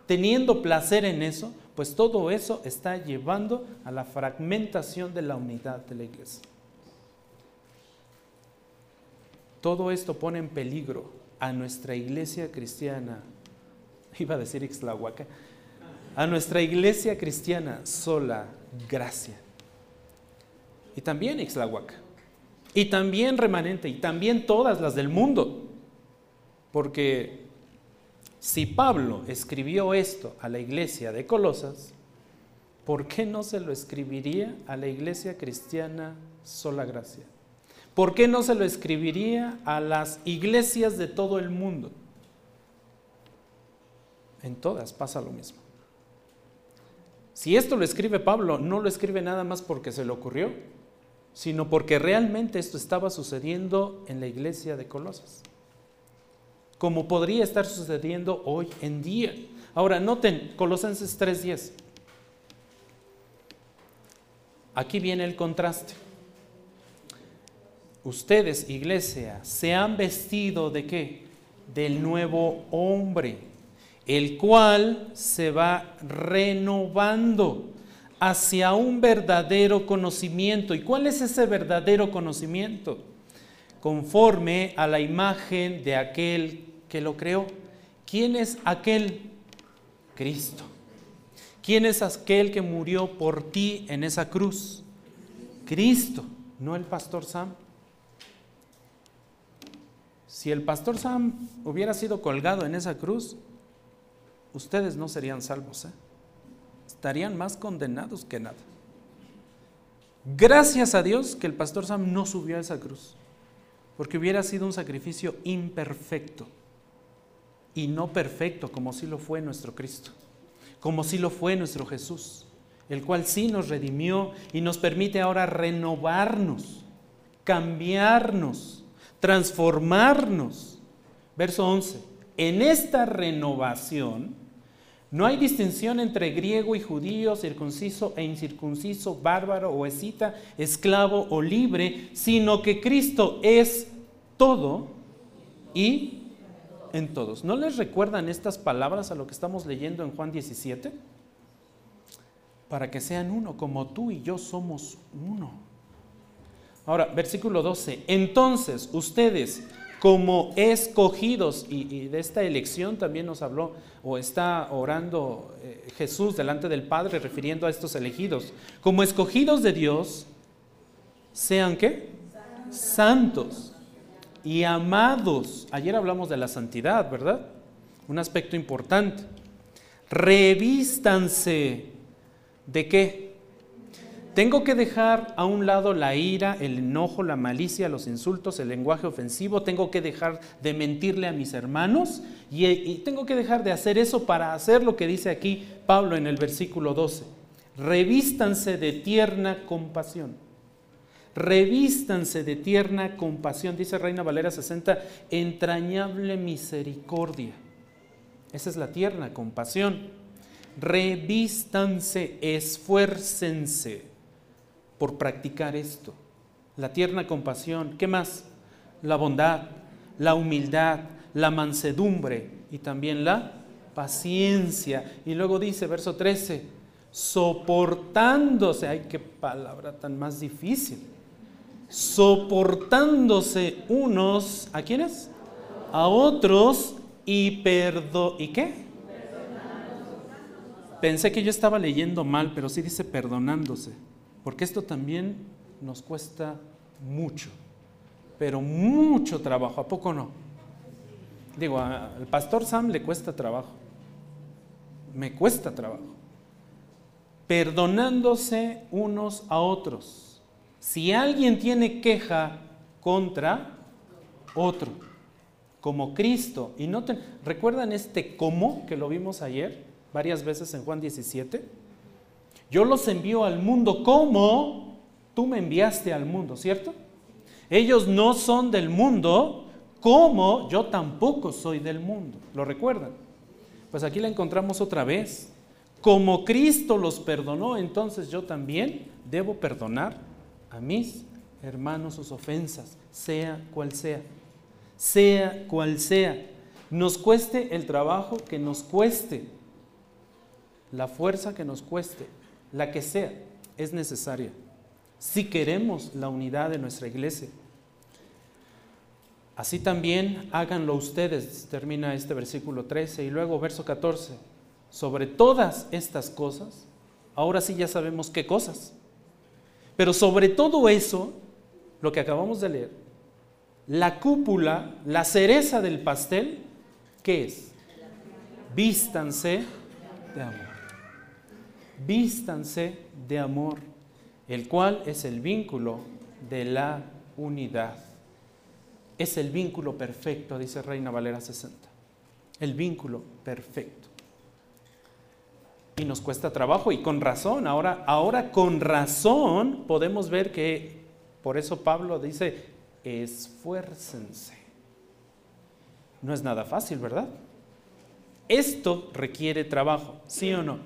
teniendo placer en eso, pues todo eso está llevando a la fragmentación de la unidad de la iglesia. Todo esto pone en peligro a nuestra iglesia cristiana, iba a decir Ixtlahuaca, a nuestra iglesia cristiana sola gracia. Y también Ixtlahuaca. Y también remanente. Y también todas las del mundo. Porque si Pablo escribió esto a la iglesia de Colosas, ¿por qué no se lo escribiría a la iglesia cristiana sola gracia? ¿Por qué no se lo escribiría a las iglesias de todo el mundo? En todas pasa lo mismo. Si esto lo escribe Pablo, no lo escribe nada más porque se le ocurrió, sino porque realmente esto estaba sucediendo en la iglesia de Colosas como podría estar sucediendo hoy en día. Ahora, noten Colosenses 3:10. Aquí viene el contraste. Ustedes, iglesia, se han vestido de qué? Del nuevo hombre, el cual se va renovando hacia un verdadero conocimiento. ¿Y cuál es ese verdadero conocimiento? conforme a la imagen de aquel que lo creó. ¿Quién es aquel? Cristo. ¿Quién es aquel que murió por ti en esa cruz? Cristo, no el pastor Sam. Si el pastor Sam hubiera sido colgado en esa cruz, ustedes no serían salvos. ¿eh? Estarían más condenados que nada. Gracias a Dios que el pastor Sam no subió a esa cruz, porque hubiera sido un sacrificio imperfecto y no perfecto como sí lo fue nuestro Cristo, como sí lo fue nuestro Jesús, el cual sí nos redimió y nos permite ahora renovarnos, cambiarnos, transformarnos. Verso 11. En esta renovación, no hay distinción entre griego y judío, circunciso e incircunciso, bárbaro o escita, esclavo o libre, sino que Cristo es todo y en todos. ¿No les recuerdan estas palabras a lo que estamos leyendo en Juan 17? Para que sean uno, como tú y yo somos uno. Ahora, versículo 12. Entonces, ustedes como escogidos, y, de esta elección también nos habló, o está orando eh, Jesús delante del Padre refiriendo a estos elegidos, como escogidos de Dios, sean qué? Santos y amados. Ayer hablamos de la santidad, ¿verdad? Un aspecto importante. Revístanse de qué? Tengo que dejar a un lado la ira, el enojo, la malicia, los insultos, el lenguaje ofensivo. Tengo que dejar de mentirle a mis hermanos y, tengo que dejar de hacer eso para hacer lo que dice aquí Pablo en el versículo 12. Revístanse de tierna compasión. Revístanse de tierna compasión, dice Reina Valera 60, entrañable misericordia. Esa es la tierna compasión. Revístanse, esfuércense por practicar esto. La tierna compasión, ¿qué más? La bondad, la humildad, la mansedumbre y también la paciencia. Y luego dice, verso 13, soportándose, ay, qué palabra tan más difícil, soportándose unos, ¿a quiénes? A otros y perdo, ¿y qué? Pensé que yo estaba leyendo mal, pero sí dice perdonándose. Porque esto también nos cuesta mucho, pero mucho trabajo, ¿a poco no? Digo, al pastor Sam le cuesta trabajo, me cuesta trabajo. Perdonándose unos a otros. Si alguien tiene queja contra otro, como Cristo, y no ¿recuerdan este cómo que lo vimos ayer varias veces en Juan 17? Yo los envío al mundo como tú me enviaste al mundo, ¿cierto? Ellos no son del mundo como yo tampoco soy del mundo. ¿Lo recuerdan? Pues aquí la encontramos otra vez. Como Cristo los perdonó, entonces yo también debo perdonar a mis hermanos sus ofensas, sea cual sea. Sea cual sea. Nos cueste el trabajo que nos cueste, la fuerza que nos cueste, la que sea, es necesaria. Si queremos la unidad de nuestra iglesia. Así también háganlo ustedes, termina este versículo 13 y luego verso 14. Sobre todas estas cosas, ahora sí ya sabemos qué cosas. Pero sobre todo eso, lo que acabamos de leer, la cúpula, la cereza del pastel, ¿qué es? Vístanse de amor vístanse de amor, el cual es el vínculo de la unidad. Es el vínculo perfecto, dice Reina Valera 60. El vínculo perfecto. Y nos cuesta trabajo y con razón. Ahora, ahora con razón podemos ver que, por eso Pablo dice, esfuércense. No es nada fácil, ¿verdad? Esto requiere trabajo, ¿sí o no?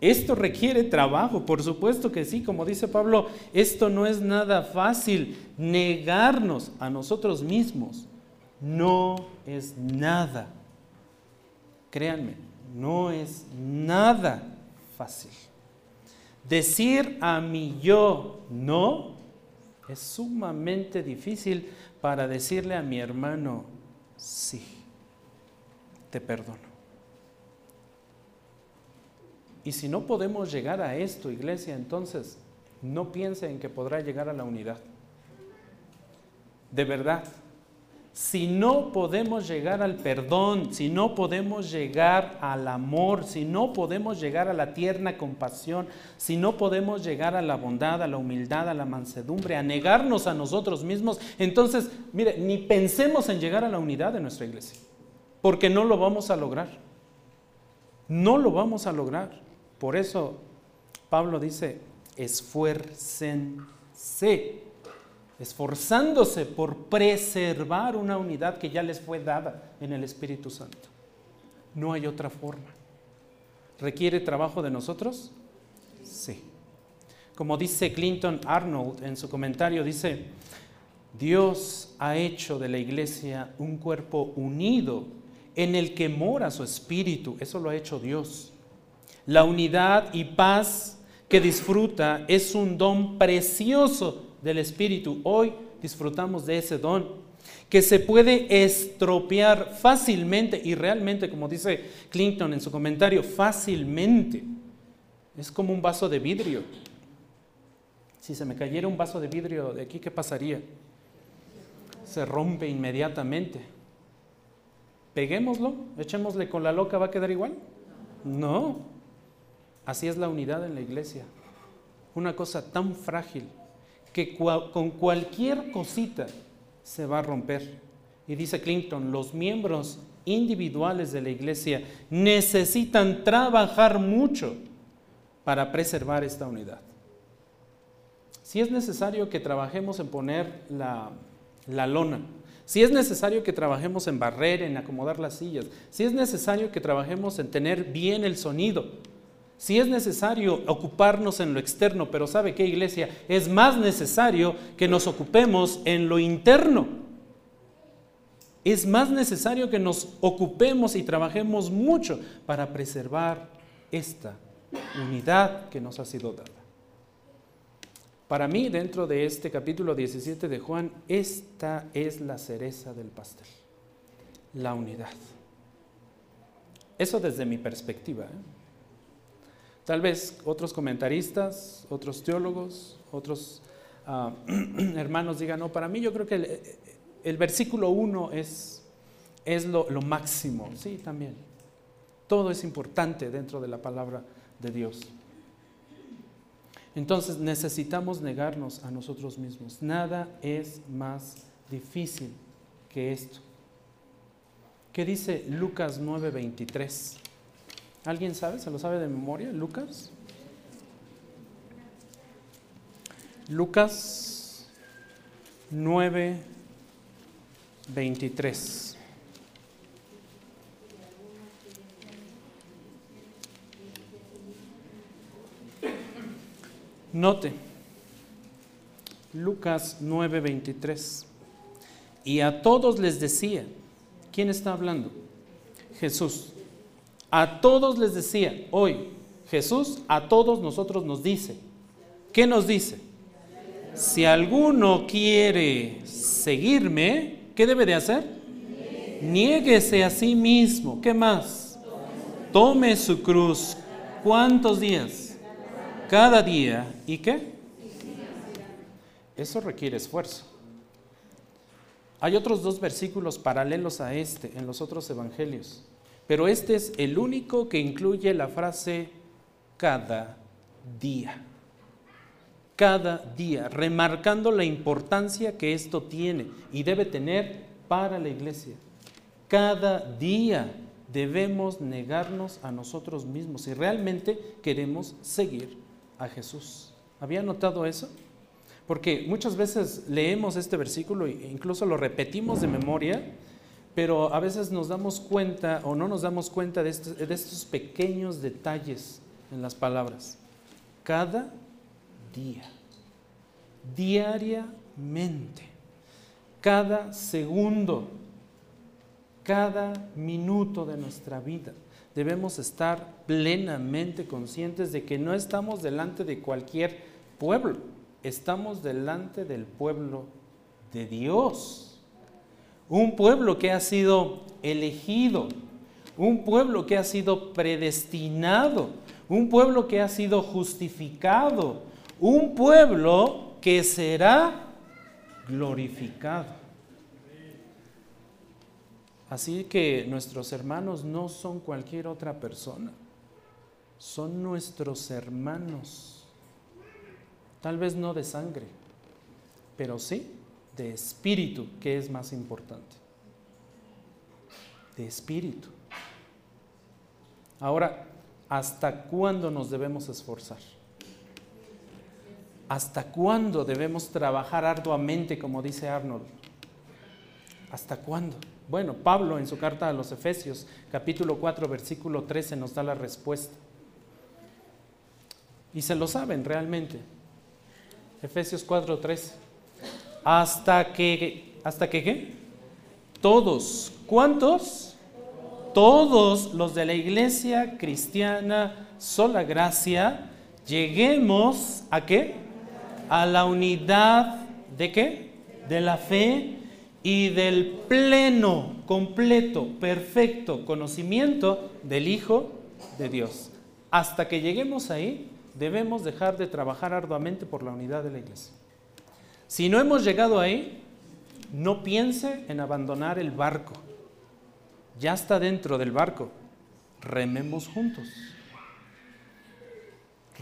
Esto requiere trabajo, por supuesto que sí, como dice Pablo, esto no es nada fácil. Negarnos a nosotros mismos no es nada. Créanme, no es nada fácil. Decir a mi yo no Es sumamente difícil para decirle a mi hermano, sí, te perdono. Y si no podemos llegar a esto, iglesia, entonces no piense en que podrá llegar a la unidad. De verdad, si no podemos llegar al perdón, si no podemos llegar al amor, si no podemos llegar a la tierna compasión, si no podemos llegar a la bondad, a la humildad, a la mansedumbre, a negarnos a nosotros mismos, entonces, mire, ni pensemos en llegar a la unidad de nuestra iglesia, porque no lo vamos a lograr. No lo vamos a lograr. Por eso Pablo dice, esfuércense esforzándose por preservar una unidad que ya les fue dada en el Espíritu Santo. No hay otra forma. ¿Requiere trabajo de nosotros? Sí. Como dice Clinton Arnold en su comentario, dice, Dios ha hecho de la iglesia un cuerpo unido en el que mora su espíritu. Eso lo ha hecho Dios. La unidad y paz que disfruta es un don precioso del Espíritu. Hoy disfrutamos de ese don que se puede estropear fácilmente y realmente, como dice Clinton en su comentario, fácilmente. Es como un vaso de vidrio. Si se me cayera un vaso de vidrio de aquí, ¿qué pasaría? Se rompe inmediatamente. Peguémoslo, echémosle con la loca, ¿va a quedar igual? No. Así es la unidad en la iglesia. Una cosa tan frágil que con cualquier cosita se va a romper. Y dice Clinton, los miembros individuales de la iglesia necesitan trabajar mucho para preservar esta unidad. Si es necesario que trabajemos en poner la, la lona, si es necesario que trabajemos en barrer, en acomodar las sillas, si es necesario que trabajemos en tener bien el sonido, si es necesario ocuparnos en lo externo, pero ¿sabe qué iglesia? Es más necesario que nos ocupemos en lo interno. Es más necesario que nos ocupemos y trabajemos mucho para preservar esta unidad que nos ha sido dada. Para mí, dentro de este capítulo 17 de Juan, esta es la cereza del pastel, la unidad. Eso desde mi perspectiva. ¿eh? Tal vez otros comentaristas, otros teólogos, otros ah, hermanos digan, no, para mí yo creo que el, versículo 1 es, es lo, lo máximo. Sí, también. Todo es importante dentro de la palabra de Dios. Entonces necesitamos negarnos a nosotros mismos. Nada es más difícil que esto. ¿Qué dice Lucas 9:23? ¿Alguien sabe? ¿Se lo sabe de memoria? Lucas. Lucas 9, 23. Note, Lucas 9, 23. Y a todos les decía, ¿quién está hablando? Jesús. A todos les decía, hoy Jesús a todos nosotros nos dice, ¿qué nos dice? Si alguno quiere seguirme, ¿qué debe de hacer? Niéguese a sí mismo. ¿Qué más? Tome su cruz. ¿Cuántos días? Cada día. ¿Y qué? Eso requiere esfuerzo. Hay otros dos versículos paralelos a este en los otros evangelios. Pero este es el único que incluye la frase cada día. Cada día, remarcando la importancia que esto tiene y debe tener para la iglesia. Cada día debemos negarnos a nosotros mismos si realmente queremos seguir a Jesús. ¿Había notado eso? Porque muchas veces leemos este versículo e incluso lo repetimos de memoria pero a veces nos damos cuenta o no nos damos cuenta de estos, pequeños detalles en las palabras. Cada día, diariamente, cada segundo, cada minuto de nuestra vida, debemos estar plenamente conscientes de que no estamos delante de cualquier pueblo, estamos delante del pueblo de Dios. Un pueblo que ha sido elegido, un pueblo que ha sido predestinado, un pueblo que ha sido justificado, un pueblo que será glorificado. Así que nuestros hermanos no son cualquier otra persona, son nuestros hermanos. Tal vez no de sangre, pero sí de espíritu, que es más importante. De espíritu. Ahora, ¿hasta cuándo nos debemos esforzar? ¿Hasta cuándo debemos trabajar arduamente, como dice Arnold? ¿Hasta cuándo? Bueno, Pablo en su carta a los Efesios, capítulo 4, versículo 13, nos da la respuesta. Y se lo saben realmente. Efesios 4, 13. Hasta que, ¿hasta que qué? Todos. ¿Cuántos? Todos los de la iglesia cristiana sola gracia, lleguemos a qué? A la unidad de qué? De la fe y del pleno, completo, perfecto conocimiento del Hijo de Dios. Hasta que lleguemos ahí, debemos dejar de trabajar arduamente por la unidad de la iglesia. Si no hemos llegado ahí, no piense en abandonar el barco. Ya está dentro del barco. Rememos juntos.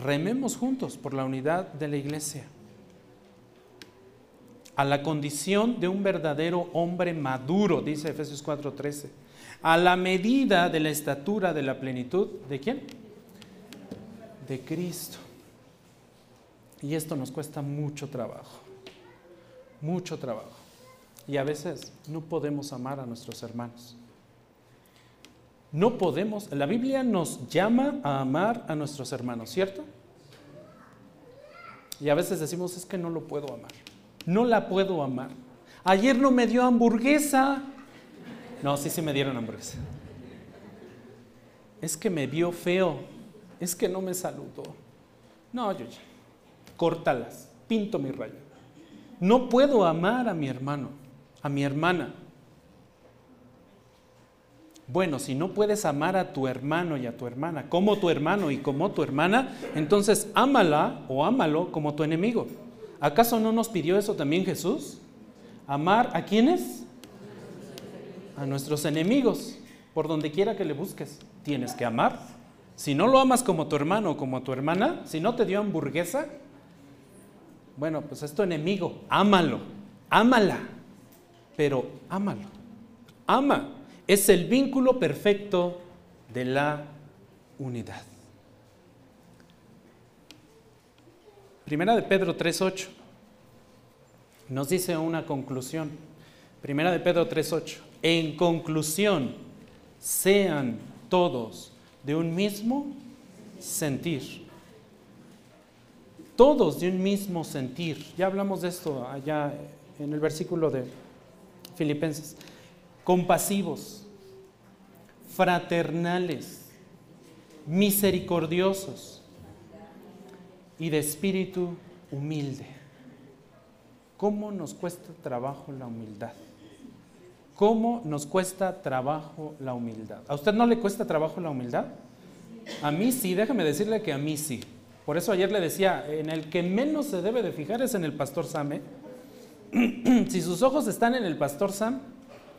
Rememos juntos por la unidad de la iglesia a la condición de un verdadero hombre maduro, dice Efesios 4:13, a la medida de la estatura de la plenitud, ¿de quién? De Cristo. Y esto nos cuesta mucho trabajo, mucho trabajo. Y a veces no podemos amar a nuestros hermanos. No podemos, la Biblia nos llama a amar a nuestros hermanos, ¿cierto? Y a veces decimos, es que no lo puedo amar no la puedo amar. Ayer no me dio hamburguesa. No, sí, sí me dieron hamburguesa. Es que me vio feo. Es que no me saludó. No, yo ya. Córtalas. Pinto mi rayo. No puedo amar a mi hermano, a mi hermana. Bueno, si no puedes amar a tu hermano y a tu hermana como tu hermano y como tu hermana, entonces ámala o ámalo como tu enemigo. ¿Acaso no nos pidió eso también Jesús? Amar a quienes? A nuestros enemigos, por donde quiera que le busques. Tienes que amar. Si no lo amas como tu hermano o como tu hermana, si no te dio hamburguesa, bueno, pues es tu enemigo. Ámalo, ámala, pero ámalo. Ama. Es el vínculo perfecto de la unidad. Primera de Pedro 3.8 nos dice una conclusión. Primera de Pedro 3.8. En conclusión, sean todos de un mismo sentir. Todos de un mismo sentir. Ya hablamos de esto allá en el versículo de Filipenses. Compasivos, fraternales, misericordiosos y de espíritu humilde. ¿Cómo nos cuesta trabajo la humildad? ¿Cómo nos cuesta trabajo la humildad? ¿A usted no le cuesta trabajo la humildad? A mí sí, déjame decirle que a mí sí. Por eso ayer le decía, en el que menos se debe de fijar es en el pastor Sam. si sus ojos están en el pastor Sam,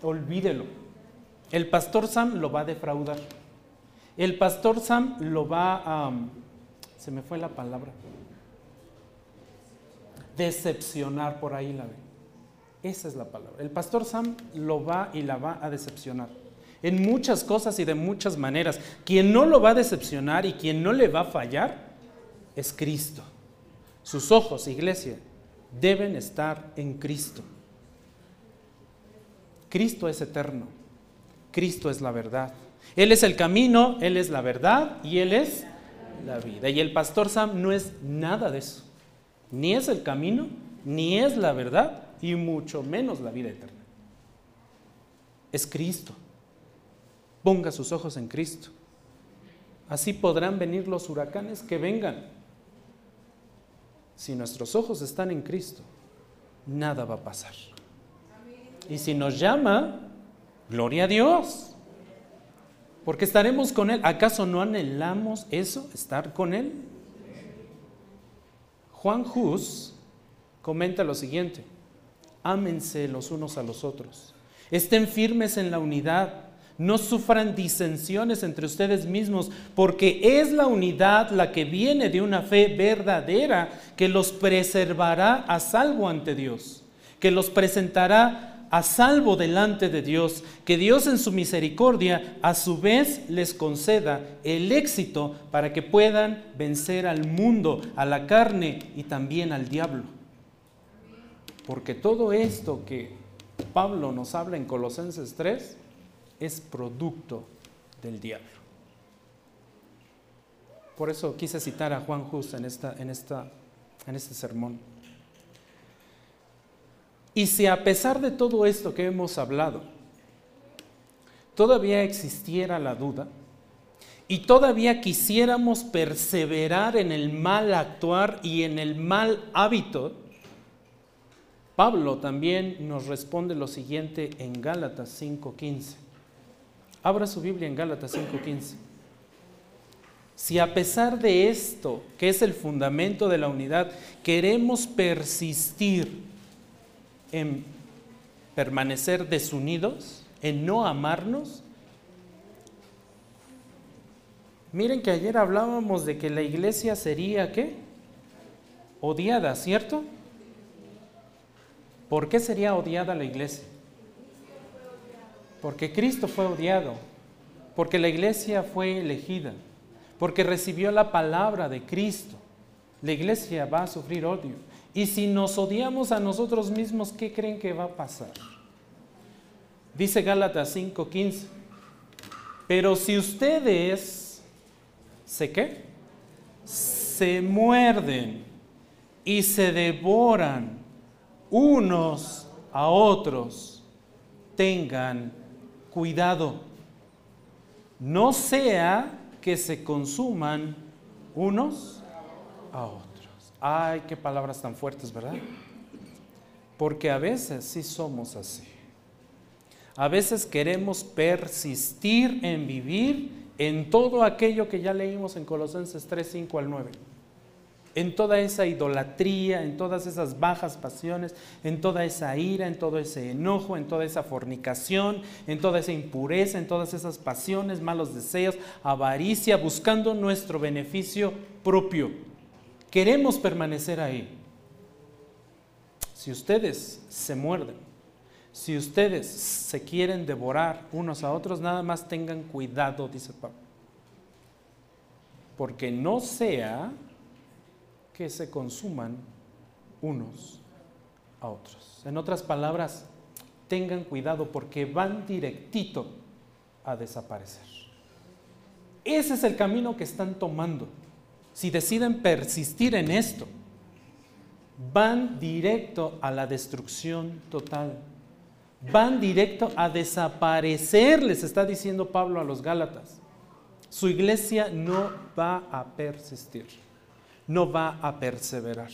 olvídelo. El pastor Sam lo va a defraudar. El pastor Sam lo va a... se me fue la palabra decepcionar por ahí la ve. Esa es la palabra. El pastor Sam lo va y la va a decepcionar. En muchas cosas y de muchas maneras. Quien no lo va a decepcionar y quien no le va a fallar es Cristo. Sus ojos, iglesia, deben estar en Cristo. Cristo es eterno. Cristo es la verdad. Él es el camino, Él es la verdad y Él es la vida. Y el pastor Sam no es nada de eso. Ni es el camino, ni es la verdad, y mucho menos la vida eterna. Es Cristo. Ponga sus ojos en Cristo. Así podrán venir los huracanes que vengan. Si nuestros ojos están en Cristo, nada va a pasar. Y si nos llama, gloria a Dios. Porque estaremos con Él. ¿Acaso no anhelamos eso, estar con Él? Juan Hus comenta lo siguiente, ámense los unos a los otros, estén firmes en la unidad, no sufran disensiones entre ustedes mismos, porque es la unidad la que viene de una fe verdadera que los preservará a salvo ante Dios, que los presentará a salvo delante de Dios, que Dios en su misericordia a su vez les conceda el éxito para que puedan vencer al mundo, a la carne y también al diablo. Porque todo esto que Pablo nos habla en Colosenses 3, es producto del diablo. Por eso quise citar a Juan Hus en, esta, en, esta, en este sermón. Y si a pesar de todo esto que hemos hablado, todavía existiera la duda y todavía quisiéramos perseverar en el mal actuar y en el mal hábito, Pablo también nos responde lo siguiente en Gálatas 5:15. Abra su Biblia en Gálatas 5:15. Si a pesar de esto, que es el fundamento de la unidad, queremos persistir en permanecer desunidos, en no amarnos, miren que ayer hablábamos de que la iglesia sería qué? Odiada, ¿cierto? ¿Por qué sería odiada la iglesia? Porque Cristo fue odiado, porque la iglesia fue elegida, porque recibió la palabra de Cristo. La iglesia va a sufrir odio. Y si nos odiamos a nosotros mismos, ¿qué creen que va a pasar? Dice Gálatas 5:15. Pero si ustedes, ¿se qué? Se muerden y se devoran unos a otros, tengan cuidado, no sea que se consuman unos a otros. Ay, qué palabras tan fuertes, ¿verdad? Porque a veces sí somos así. A veces queremos persistir en vivir en todo aquello que ya leímos en Colosenses 3, 5 al 9 en toda esa idolatría, en todas esas bajas pasiones, en toda esa ira, en todo ese enojo, en toda esa fornicación, en toda esa impureza, en todas esas pasiones, malos deseos, avaricia, buscando nuestro beneficio propio. Queremos permanecer ahí. Si ustedes se muerden, si ustedes se quieren devorar unos a otros, nada más tengan cuidado, dice Pablo. Porque no sea que se consuman unos a otros. En otras palabras, tengan cuidado porque van directito a desaparecer. Ese es el camino que están tomando. Si deciden persistir en esto, van directo a la destrucción total. Van directo a desaparecer, les está diciendo Pablo a los Gálatas. Su iglesia no va a persistir no va a perseverar.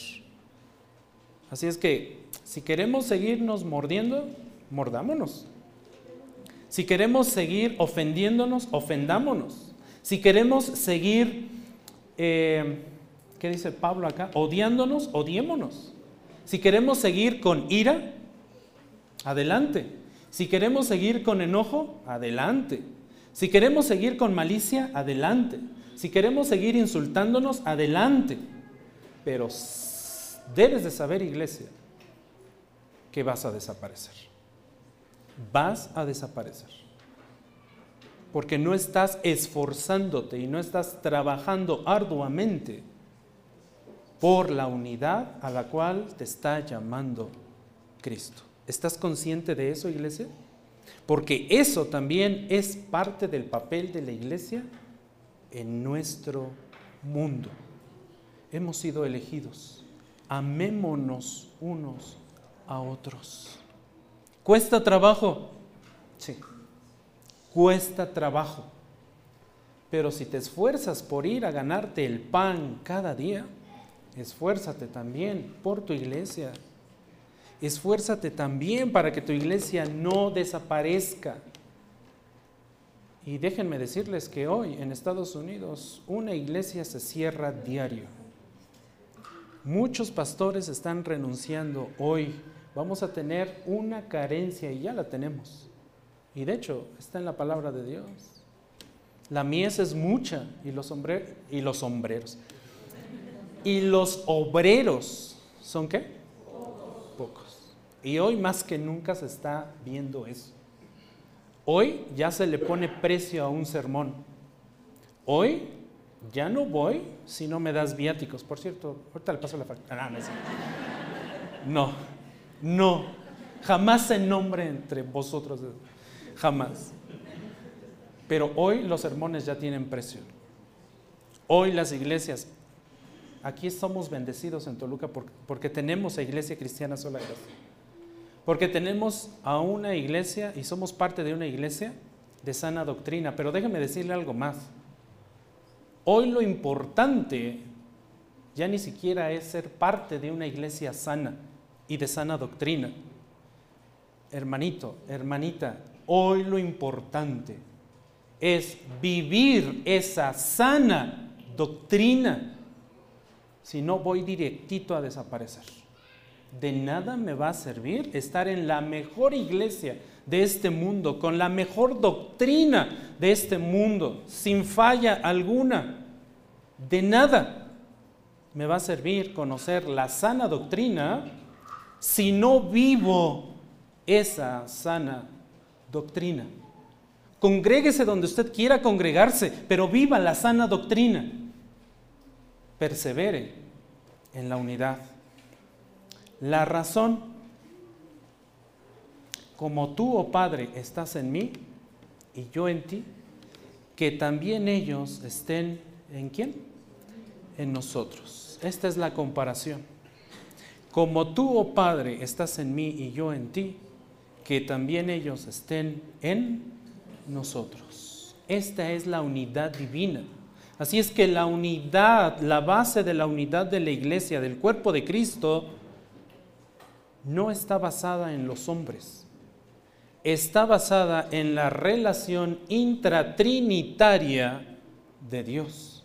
Así es que si queremos seguirnos mordiendo, mordámonos. Si queremos seguir ofendiéndonos, ofendámonos. Si queremos seguir, eh, ¿qué dice Pablo acá? Odiándonos, odiémonos. Si queremos seguir con ira, adelante. Si queremos seguir con enojo, adelante. Si queremos seguir con malicia, adelante. Si queremos seguir insultándonos, adelante. Pero debes de saber, iglesia, que vas a desaparecer. Vas a desaparecer. Porque no estás esforzándote y no estás trabajando arduamente por la unidad a la cual te está llamando Cristo. ¿Estás consciente de eso, iglesia? Porque eso también es parte del papel de la iglesia en nuestro mundo. Hemos sido elegidos. Amémonos unos a otros. ¿Cuesta trabajo? Sí. Cuesta trabajo. Pero si te esfuerzas por ir a ganarte el pan cada día, esfuérzate también por tu iglesia. Esfuérzate también para que tu iglesia no desaparezca. Y déjenme decirles que hoy en Estados Unidos una iglesia se cierra diario. Muchos pastores están renunciando hoy. Vamos a tener una carencia y ya la tenemos. Y de hecho está en la palabra de Dios. La mies es mucha y los, y los sombreros. Y los obreros son qué? Pocos. Y hoy más que nunca se está viendo eso. Hoy ya se le pone precio a un sermón. Hoy ya no voy si no me das viáticos. Por cierto, ahorita le paso la factura. Ah, no, no, jamás se nombre entre vosotros, jamás. Pero hoy los sermones ya tienen precio. Hoy las iglesias, aquí somos bendecidos en Toluca porque, tenemos a Iglesia Cristiana Sola Gracia. Porque tenemos a una iglesia y somos parte de una iglesia de sana doctrina. Pero déjeme decirle algo más. Hoy lo importante ya ni siquiera es ser parte de una iglesia sana y de sana doctrina. Hermanito, hermanita, hoy lo importante es vivir esa sana doctrina. Si no, voy directito a desaparecer. De nada me va a servir estar en la mejor iglesia de este mundo, con la mejor doctrina de este mundo, sin falla alguna. De nada me va a servir conocer la sana doctrina si no vivo esa sana doctrina. Congréguese donde usted quiera congregarse, pero viva la sana doctrina. Persevere en la unidad. La razón como tú, oh Padre, estás en mí y yo en ti, que también ellos estén en quién? En nosotros. Esta es la comparación. Como tú, oh Padre, estás en mí y yo en ti, que también ellos estén en nosotros. Esta es la unidad divina. Así es que la unidad, la base de la unidad de la iglesia, del cuerpo de Cristo, no está basada en los hombres está basada en la relación intratrinitaria de Dios.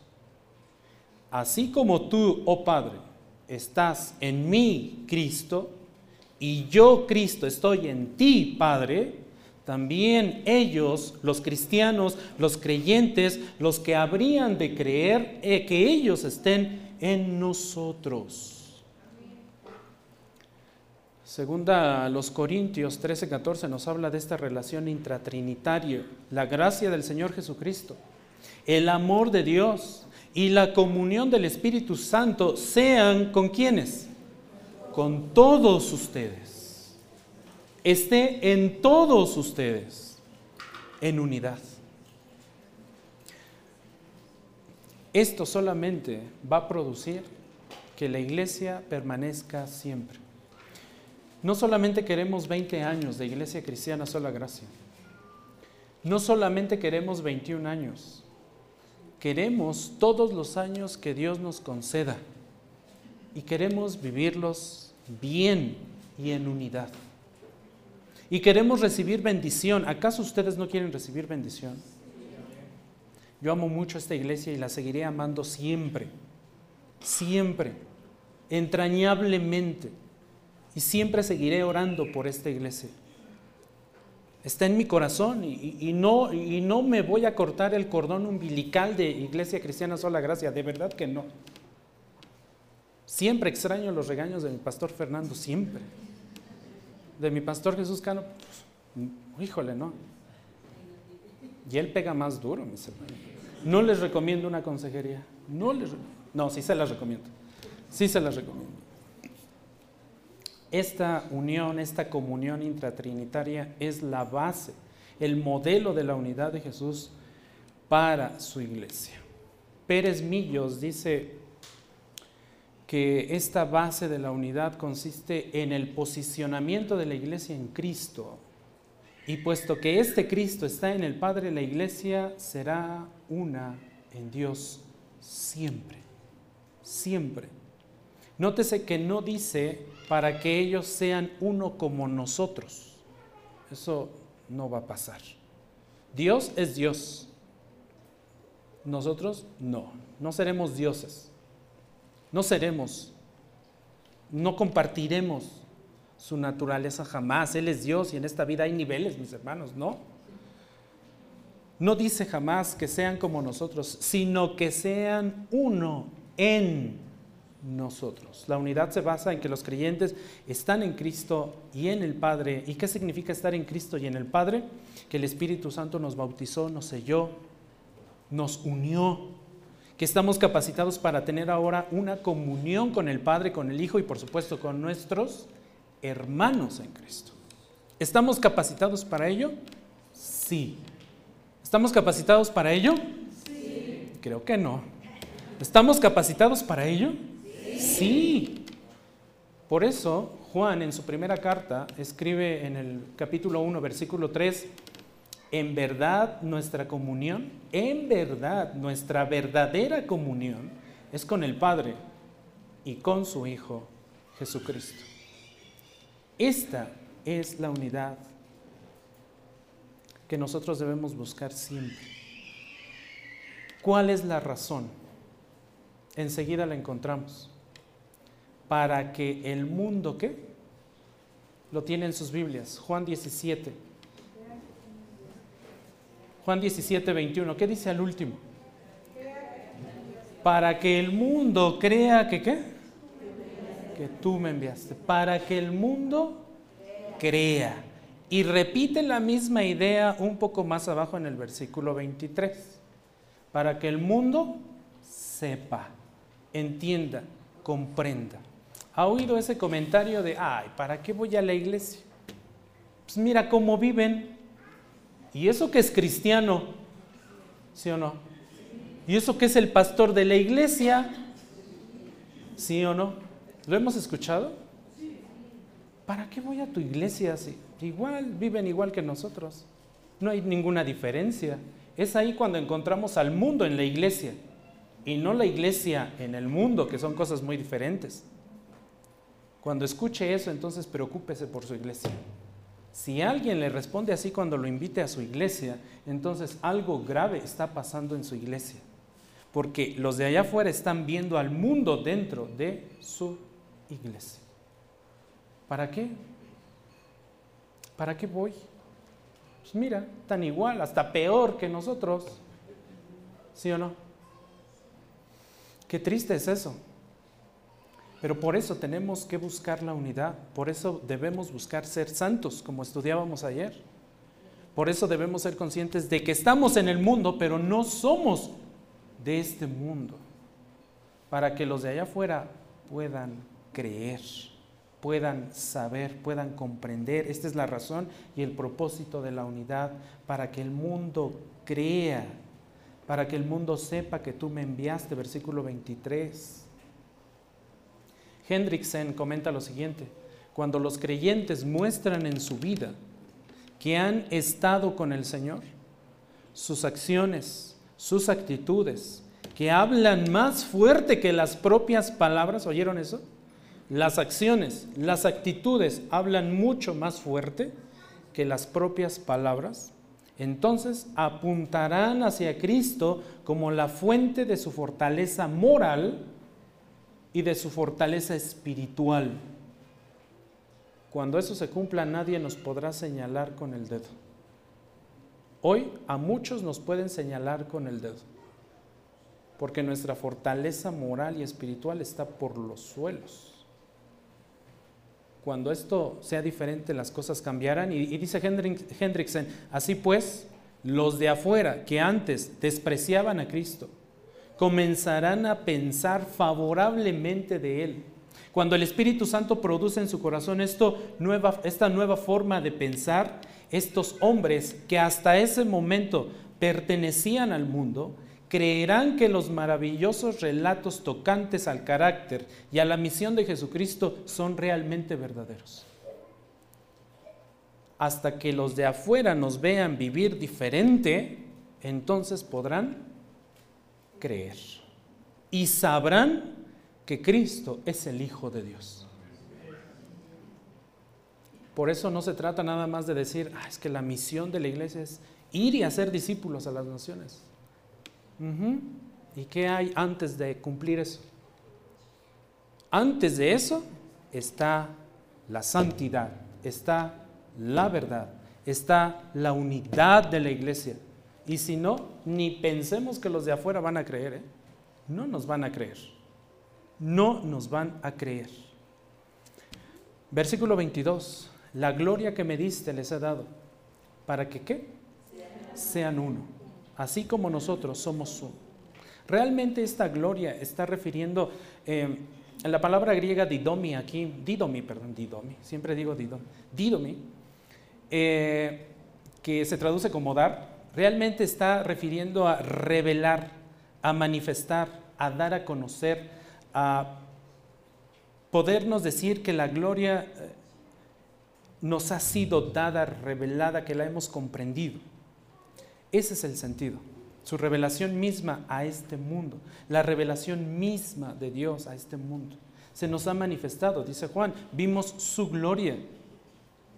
Así como tú, oh Padre, estás en mí, Cristo, y yo, Cristo, estoy en ti, Padre, también ellos, los cristianos, los creyentes, los que habrían de creer, eh, que ellos estén en nosotros. Segunda los Corintios 13, 14 nos habla de esta relación intratrinitaria, la gracia del Señor Jesucristo, el amor de Dios y la comunión del Espíritu Santo sean con quienes? Con todos ustedes. Esté en todos ustedes en unidad. Esto solamente va a producir que la iglesia permanezca siempre. No solamente queremos 20 años de Iglesia Cristiana Sola Gracia. No solamente queremos 21 años. Queremos todos los años que Dios nos conceda. Y queremos vivirlos bien y en unidad. Y queremos recibir bendición. ¿Acaso ustedes no quieren recibir bendición? Yo amo mucho esta iglesia y la seguiré amando siempre. Siempre. Entrañablemente y siempre seguiré orando por esta iglesia. Está en mi corazón y, no, me voy a cortar el cordón umbilical de Iglesia Cristiana Sola Gracia, de verdad que no. Siempre extraño los regaños de mi pastor Fernando, siempre. De mi pastor Jesús Cano, pues, híjole, no. Y él pega más duro, mis hermanos. No les recomiendo una consejería. No les No, sí se las recomiendo. Sí se las recomiendo. Esta unión, esta comunión intratrinitaria es la base, el modelo de la unidad de Jesús para su iglesia. Pérez Millos dice que esta base de la unidad consiste en el posicionamiento de la iglesia en Cristo. Y puesto que este Cristo está en el Padre, la iglesia será una en Dios siempre, siempre. Nótese que no dice para que ellos sean uno como nosotros. Eso no va a pasar. Dios es Dios. Nosotros no, no seremos dioses. No seremos, no compartiremos su naturaleza jamás. Él es Dios y en esta vida hay niveles, mis hermanos, ¿no? No dice jamás que sean como nosotros, sino que sean uno en nosotros. La unidad se basa en que los creyentes están en Cristo y en el Padre. ¿Y qué significa estar en Cristo y en el Padre? Que el Espíritu Santo nos bautizó, nos selló, nos unió, que estamos capacitados para tener ahora una comunión con el Padre, con el Hijo y por supuesto con nuestros hermanos en Cristo. ¿Estamos capacitados para ello? Sí. ¿Estamos capacitados para ello? Sí. Creo que no. ¿Estamos capacitados para ello? Sí. Por eso Juan en su primera carta escribe en el capítulo 1, versículo 3, en verdad nuestra comunión, en verdad nuestra verdadera comunión es con el Padre y con su Hijo Jesucristo. Esta es la unidad que nosotros debemos buscar siempre. ¿Cuál es la razón? Enseguida la encontramos para que el mundo, ¿qué? Lo tiene en sus Biblias, Juan 17. Juan 17, 21. ¿Qué dice al último? Para que el mundo crea que qué? Que tú me enviaste. Para que el mundo crea. Y repite la misma idea un poco más abajo en el versículo 23. Para que el mundo sepa, entienda, comprenda. ¿Ha oído ese comentario de, ay, ¿para qué voy a la iglesia? Pues mira cómo viven. ¿Y eso que es cristiano? ¿Sí o no? ¿Y eso que es el pastor de la iglesia? ¿Sí o no? ¿Lo hemos escuchado? ¿Para qué voy a tu iglesia así? Igual, viven igual que nosotros. No hay ninguna diferencia. Es ahí cuando encontramos al mundo en la iglesia y no la iglesia en el mundo, que son cosas muy diferentes. Cuando escuche eso, entonces preocúpese por su iglesia. Si alguien le responde así cuando lo invite a su iglesia, entonces algo grave está pasando en su iglesia. Porque los de allá afuera están viendo al mundo dentro de su iglesia. ¿Para qué? ¿Para qué voy? Pues mira, tan igual, hasta peor que nosotros. ¿Sí o no? Qué triste es eso. Pero por eso tenemos que buscar la unidad, por eso debemos buscar ser santos, como estudiábamos ayer. Por eso debemos ser conscientes de que estamos en el mundo, pero no somos de este mundo, para que los de allá afuera puedan creer, puedan saber, puedan comprender. Esta es la razón y el propósito de la unidad, para que el mundo crea, para que el mundo sepa que tú me enviaste, versículo 23 Hendrickson comenta lo siguiente, cuando los creyentes muestran en su vida que han estado con el Señor, sus acciones, sus actitudes, que hablan más fuerte que las propias palabras, ¿oyeron eso? Las acciones, las actitudes hablan mucho más fuerte que las propias palabras. Entonces apuntarán hacia Cristo como la fuente de su fortaleza moral y de su fortaleza espiritual. Cuando eso se cumpla, nadie nos podrá señalar con el dedo. Hoy a muchos nos pueden señalar con el dedo, porque nuestra fortaleza moral y espiritual está por los suelos. Cuando esto sea diferente, las cosas cambiarán. Y, dice Hendrickson, así pues, los de afuera que antes despreciaban a Cristo, comenzarán a pensar favorablemente de Él. Cuando el Espíritu Santo produce en su corazón esta nueva forma de pensar, estos hombres que hasta ese momento pertenecían al mundo, creerán que los maravillosos relatos tocantes al carácter y a la misión de Jesucristo son realmente verdaderos. Hasta que los de afuera nos vean vivir diferente, entonces podrán creer y sabrán que Cristo es el Hijo de Dios. Por eso no se trata nada más de decir, ah, es que la misión de la iglesia es ir y hacer discípulos a las naciones. ¿Y qué hay antes de cumplir eso? Antes de eso está la santidad, está la verdad, está la unidad de la iglesia. Y si no, ni pensemos que los de afuera van a creer. ¿eh? No nos van a creer. No nos van a creer. Versículo 22. La gloria que me diste les he dado. ¿Para que qué? Sean uno. Así como nosotros somos uno. Realmente esta gloria está refiriendo eh, en la palabra griega didomi aquí, didomi, perdón, didomi, siempre digo didomi, didomi, eh, que se traduce como dar, realmente está refiriendo a revelar, a manifestar, a dar a conocer, a podernos decir que la gloria eh, nos ha sido dada, revelada, que la hemos comprendido. Ese es el sentido. Su revelación misma a este mundo, la revelación misma de Dios a este mundo. Se nos ha manifestado, dice Juan, vimos su gloria.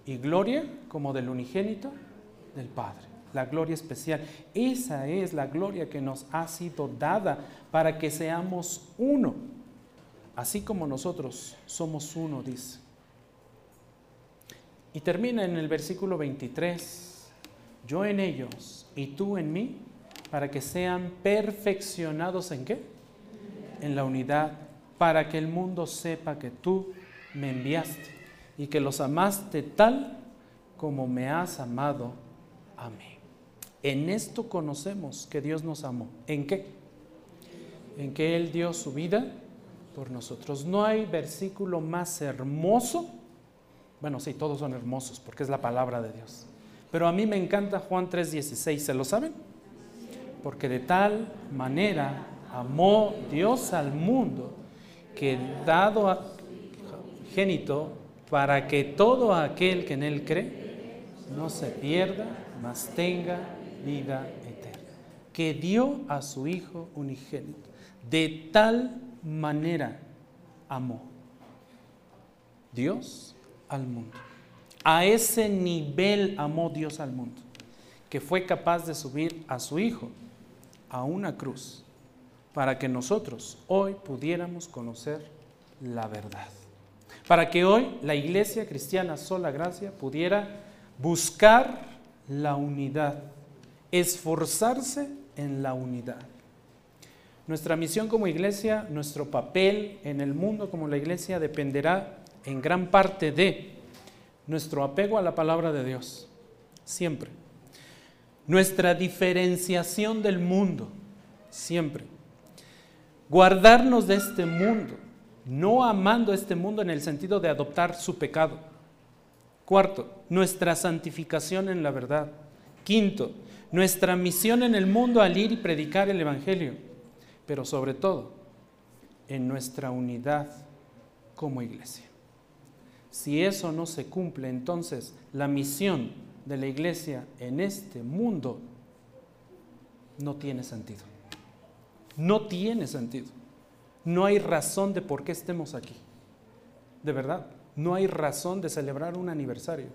Y gloria como del unigénito del Padre, la gloria especial. Esa es la gloria que nos ha sido dada para que seamos uno, así como nosotros somos uno, dice. Y termina en el versículo 23, yo en ellos y tú en mí, para que sean perfeccionados en qué? En la unidad, para que el mundo sepa que tú me enviaste y que los amaste tal como me has amado a mí. En esto conocemos que Dios nos amó. ¿En qué? En que Él dio su vida por nosotros. No hay versículo más hermoso. Bueno, sí, todos son hermosos porque es la palabra de Dios. Pero a mí me encanta Juan 3:16. ¿Se lo saben? porque de tal manera amó Dios al mundo que dado a génito para que todo aquel que en él cree no se pierda, mas tenga vida eterna. Que dio a su Hijo unigénito. De tal manera amó Dios al mundo. A ese nivel amó Dios al mundo, que fue capaz de subir a su Hijo a una cruz para que nosotros hoy pudiéramos conocer la verdad. Para que hoy la iglesia cristiana sola gracia pudiera buscar la unidad, esforzarse en la unidad. Nuestra misión como iglesia, nuestro papel en el mundo como la iglesia dependerá en gran parte de nuestro apego a la palabra de Dios, siempre nuestra diferenciación del mundo, siempre. Guardarnos de este mundo, no amando este mundo en el sentido de adoptar su pecado. Cuarto, nuestra santificación en la verdad. Quinto, nuestra misión en el mundo al ir y predicar el Evangelio. Pero sobre todo, en nuestra unidad como iglesia. Si eso no se cumple, entonces la misión de la iglesia en este mundo no tiene sentido. No tiene sentido. No hay razón de por qué estemos aquí. De verdad, no hay razón de celebrar un aniversario.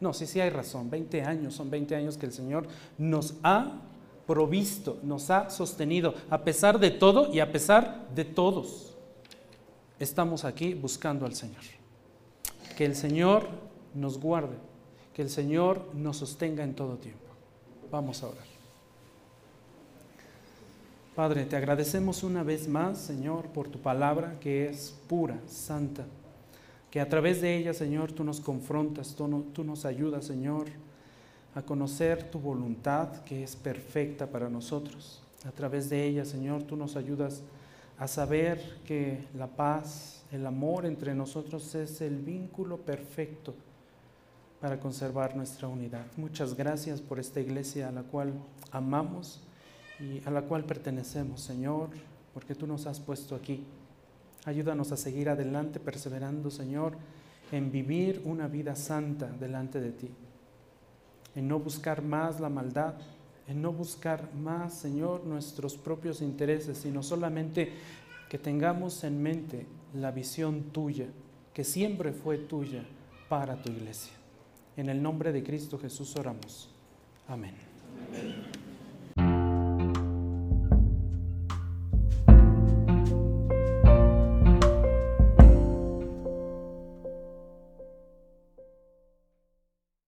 No, sí, sí hay razón. 20 años, son 20 años que el Señor nos ha provisto, nos ha sostenido, a pesar de todo y a pesar de todos. Estamos aquí buscando al Señor. Que el Señor nos guarde que el Señor nos sostenga en todo tiempo. Vamos a orar. Padre, te agradecemos una vez más, Señor, por tu palabra que es pura, santa, que a través de ella, Señor, tú nos confrontas, tú, nos ayudas, Señor, a conocer tu voluntad que es perfecta para nosotros. A través de ella, Señor, tú nos ayudas a saber que la paz, el amor entre nosotros es el vínculo perfecto para conservar nuestra unidad. Muchas gracias por esta iglesia a la cual amamos y a la cual pertenecemos, Señor, porque tú nos has puesto aquí. Ayúdanos a seguir adelante, perseverando, Señor, en vivir una vida santa delante de ti, en no buscar más la maldad, en no buscar más, Señor, nuestros propios intereses, sino solamente que tengamos en mente la visión tuya, que siempre fue tuya para tu iglesia. En el nombre de Cristo Jesús oramos. Amén.